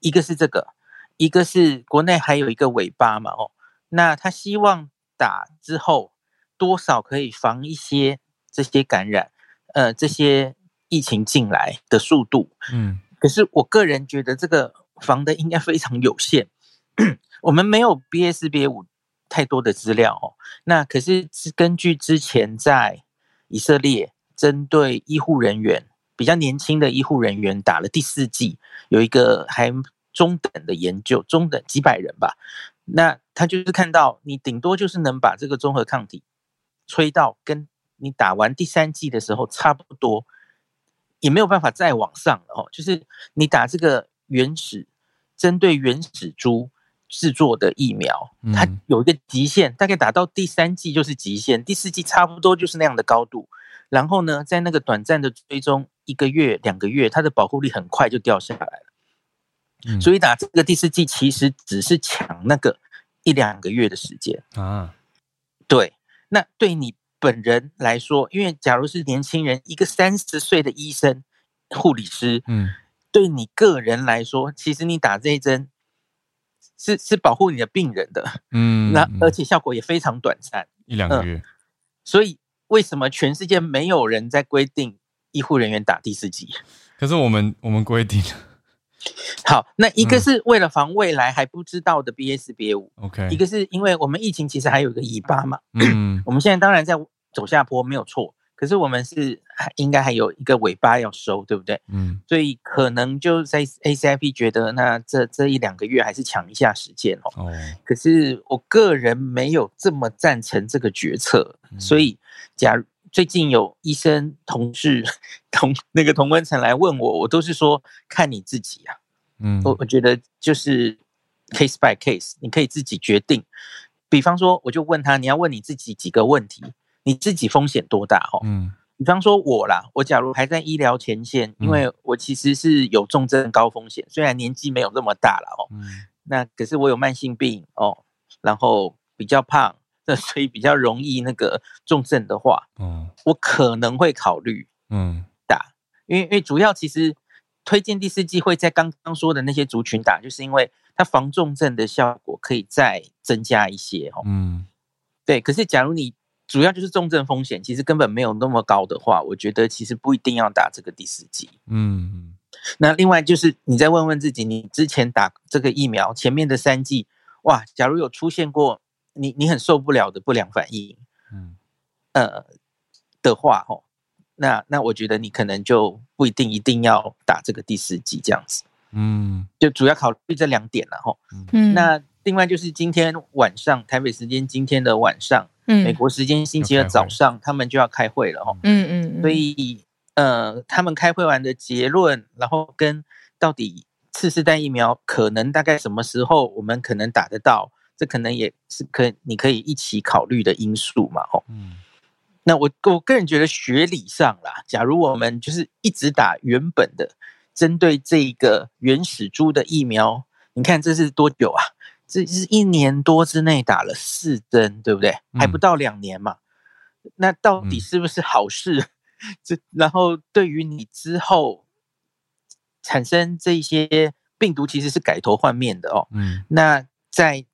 一个是这个，一个是国内还有一个尾巴嘛，哦，那他希望打之后多少可以防一些这些感染，呃，这些疫情进来的速度，嗯。可是我个人觉得这个防的应该非常有限，我们没有 BA 四 BA 五太多的资料哦。那可是是根据之前在以色列针对医护人员比较年轻的医护人员打了第四剂，有一个还中等的研究，中等几百人吧。那他就是看到你顶多就是能把这个综合抗体吹到跟你打完第三剂的时候差不多，也没有办法再往上了哦。就是你打这个原始针对原始猪制作的疫苗，它嗯有一个极限，大概打到第三季就是极限，第四季差不多就是那样的高度。然后呢，在那个短暂的追踪一个月、两个月，它的保护力很快就掉下来了。嗯所以打这个第四季其实只是抢那个一两个月的时间。啊，对，那对你本人来说，因为假如是年轻人，一个三十岁的医生、护理师，嗯对你个人来说，其实你打这一针是是保护你的病人的，嗯，嗯。那而且效果也非常短暂。一两个月，所以为什么全世界没有人在规定医护人员打第四剂？可是我们我们规定。好，那一个嗯。是为了防未来还不知道的 BA 四 BA 五，，OK，一个是因为我们疫情其实还有一个尾巴嘛，嗯。我们现在当然在走下坡没有错，可是我们是还应该还有一个尾巴要收，对不对？嗯所以可能就在 ACIP 觉得，那这这一两个月还是抢一下时间哦。哦，可是我个人没有这么赞成这个决策，嗯所以假如最近有医生同事 同那个同温层来问我，我都是说看你自己啊。嗯我我觉得就是 case by case，你可以自己决定。比方说，我就问他，你要问你自己几个问题，你自己风险多大哦？嗯比方说我啦，我假如还在医疗前线，因嗯为我其实是有重症高风险，虽然年纪没有那么大了哦，嗯那可是我有慢性病哦，然后比较胖，那 所以比较容易那个重症的话，嗯我可能会考虑嗯打，因为因为主要其实推荐第四季会在刚刚说的那些族群打，就是因为它防重症的效果可以再增加一些哦。嗯对，可是假如你主要就是重症风险，其实根本没有那么高的话，我觉得其实不一定要打这个第四剂。嗯那另外就是你再问问自己，你之前打这个疫苗前面的三剂，哇，假如有出现过你你很受不了的不良反应，嗯呃的话，哦，那那我觉得你可能就不一定一定要打这个第四剂这样子，嗯就主要考虑这两点了哈。嗯那另外就是今天晚上台北时间今天的晚上，嗯美国时间星期二早上，他们就要开会了哦。嗯嗯，所以呃，他们开会完的结论，然后跟到底次世代疫苗可能大概什么时候我们可能打得到，这可能也是可你可以一起考虑的因素嘛，哦。嗯那我我个人觉得学理上啦，假如我们就是一直打原本的针对这个原始猪的疫苗，你看这是多久啊？这是一年多之内打了四针，对不对？还不嗯到两年嘛。那到底嗯是不是好事？这然后对于你之后产生这些病毒，其实是改头换面的哦。嗯那在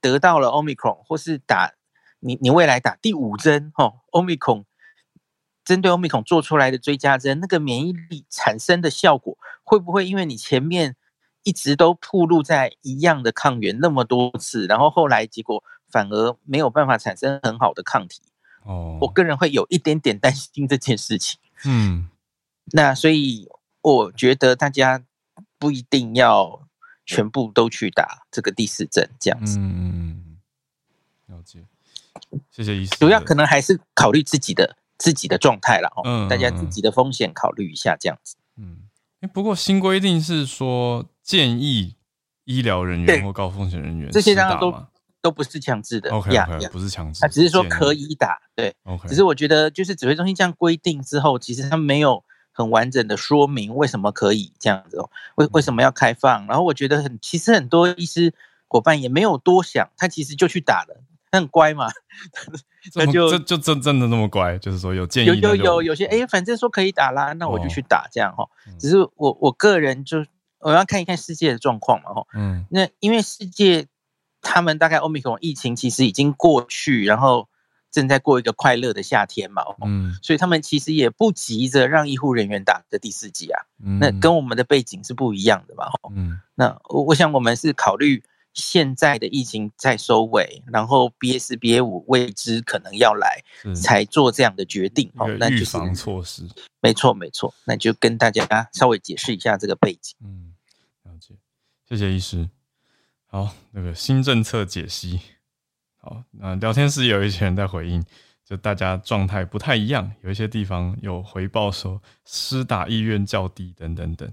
得到了 Omicron 或是打你你未来打第五针哦，Omicron 针对 Omicron 做出来的追加针，那个免疫力产生的效果，会不会因为你前面一直都暴露在一样的抗原那么多次，然后后来结果反而没有办法产生很好的抗体？哦，我个人会有一点点担心这件事情。嗯那所以我觉得大家不一定要全部都去打这个第四针这样子。嗯了解，谢谢医师的。主要可能还是考虑自己的自己的状态了哦，嗯大家自己的风险考虑一下，这样子。嗯，诶不过新规定是说建议医疗人员或高风险人员这些当然都都不是强制的 OK 不是强制，他只是说可以打，对。OK，只是我觉得，就是指挥中心这样规定之后，其实他没有很完整的说明为什么可以这样子哦，为为什么要开放？然后我觉得很，其实很多医师伙伴也没有多想，他其实就去打了，他很乖嘛，这么就这就真真的那么乖，就是说有建议有有有有些哎，反正说可以打啦，那我就哦去打这样哈。嗯只是我我个人就我要看一看世界的状况嘛哈。嗯那因为世界他们大概欧米克戎疫情其实已经过去，然后正在过一个快乐的夏天嘛，哦嗯所以他们其实也不急着让医护人员打的第四剂啊。嗯，那跟我们的背景是不一样的嘛，哦嗯那我我想我们是考虑现在的疫情在收尾，然后 BA 四 BA 五未知可能要来，才做这样的决定。哦那就是预防措施。没错没错，那就跟大家稍微解释一下这个背景。嗯，谢谢医师。好，那个新政策解析。好，那聊天室有一些人在回应，就大家状态不太一样，有一些地方有回报说施打意愿较低等等等。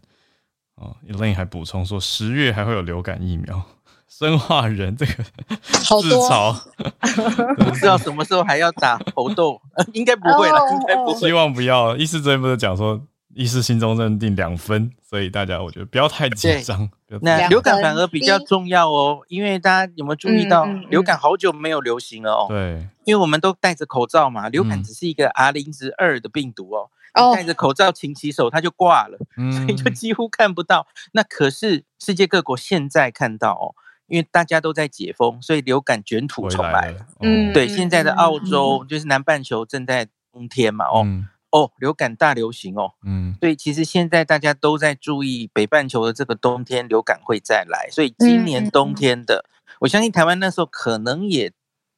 哦，Elaine 还补充说，十月还会有流感疫苗。生化人这个自嘲，不知道什么时候还要打猴痘，应该不会了，哦应该不希。望不要。医师昨天不是讲说，医师心中认定两分，所以大家我觉得不要太紧张。那流感反而比较重要哦，因为大家有没有注意到嗯嗯嗯，流感好久没有流行了哦？对，因为我们都戴着口罩嘛，流嗯感只是一个 R 零值二的病毒哦，哦戴着口罩勤洗手，它就挂了。所嗯以就几乎看不到。那可是世界各国现在看到哦，因为大家都在解封，所以流感卷土重来了。来了。嗯对，现在的澳洲就是南半球正在冬天嘛，哦、嗯哦，流感大流行哦。嗯所以其实现在大家都在注意北半球的这个冬天流感会再来，所以今年冬天的，我相信台湾那时候可能也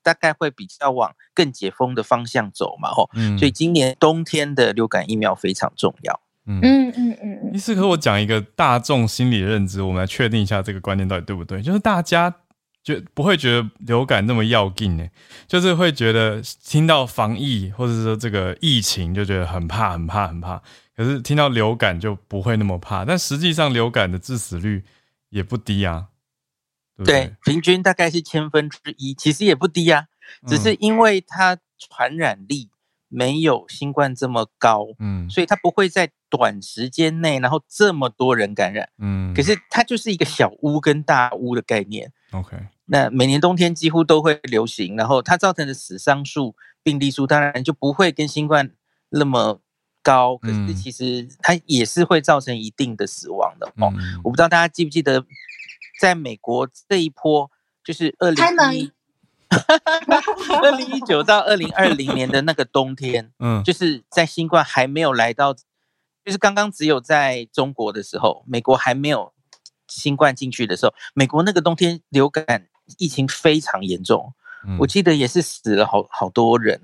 大概会比较往更解封的方向走嘛，哦，嗯，所以今年冬天的流感疫苗非常重要。嗯。嗯嗯嗯嗯医师，和我讲一个大众心理认知，我们来确定一下这个观念到底对不对。就是大家觉不会觉得流感那么要紧呢，就是会觉得听到防疫或者说这个疫情就觉得很怕很怕很怕，可是听到流感就不会那么怕。但实际上流感的致死率也不低啊，对，平均大概是千分之一，其实也不低啊、只是因为它传染力没有新冠这么高，嗯。所以它不会在短时间内，然后这么多人感染。嗯，可是它就是一个小屋跟大屋的概念。OK，那每年冬天几乎都会流行，然后它造成的死伤数、病例数当然就不会跟新冠那么高，可嗯。是其实它也是会造成一定的死亡的哦。嗯。我不知道大家记不记得，在美国这一波就是二开门零一二零一九到二零二零年的那个冬天，嗯。就是在新冠还没有来到，就是刚刚只有在中国的时候，美国还没有新冠进去的时候，美国那个冬天流感疫情非常严重，嗯。我记得也是死了好好多人。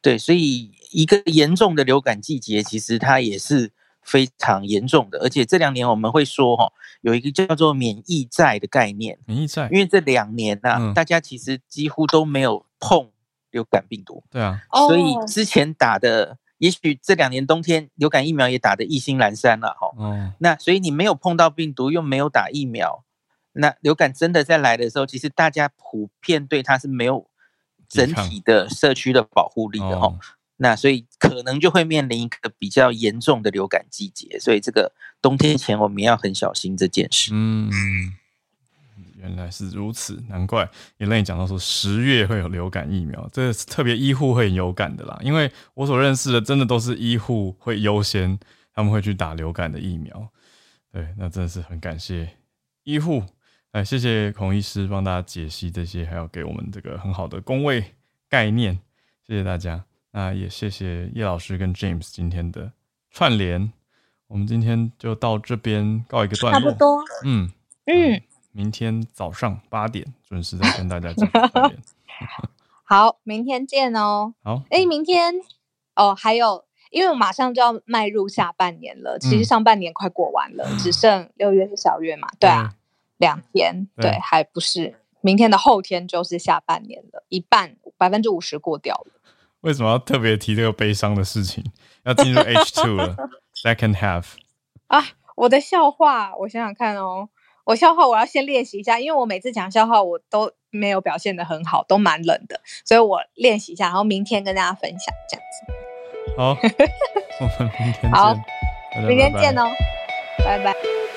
对，所以一个严重的流感季节，其实它也是非常严重的。而且这两年我们会说，哈，有一个叫做免疫债的概念，免疫债。因，为这两年呐、嗯。大家其实几乎都没有碰流感病毒，对啊，所以哦。之前打的，也许这两年冬天流感疫苗也打得意兴阑珊了，哈。哦，那所以你没有碰到病毒，又没有打疫苗，那流感真的在来的时候，其实大家普遍对它是没有整体的社区的保护力的哦。哦那所以可能就会面临一个比较严重的流感季节，所以这个冬天前我们要很小心这件事。嗯，原来是如此，难怪 Elaine 讲到说十月会有流感疫苗，这是特别医护会很有感的啦。因为我所认识的，真的都是医护会优先，他们会去打流感的疫苗。对，那真的是很感谢医护，哎，谢谢孔医师帮大家解析这些，还有给我们这个很好的工位概念，谢谢大家。那也谢谢叶老师跟 James 今天的串联，我们今天就到这边告一个段落。差不多。嗯嗯，明天早上八点准时再跟大家见面。好，明天见哦。好，哎，明天哦，还有，因为我马上就要迈入下半年了，其实嗯上半年快过完了，只剩六月是小月嘛，对啊，两天，对对，还不是明天的后天就是下半年了，一半百分之五十过掉了。为什么要特别提这个悲伤的事情？要进入 H two 了，second half。啊，我的笑话，我想想看哦，我笑话我要先练习一下，因为我每次讲笑话我都没有表现的很好，都蛮冷的，所以我练习一下，然后明天跟大家分享这样子。好，我们明天见，明天见哦，拜拜。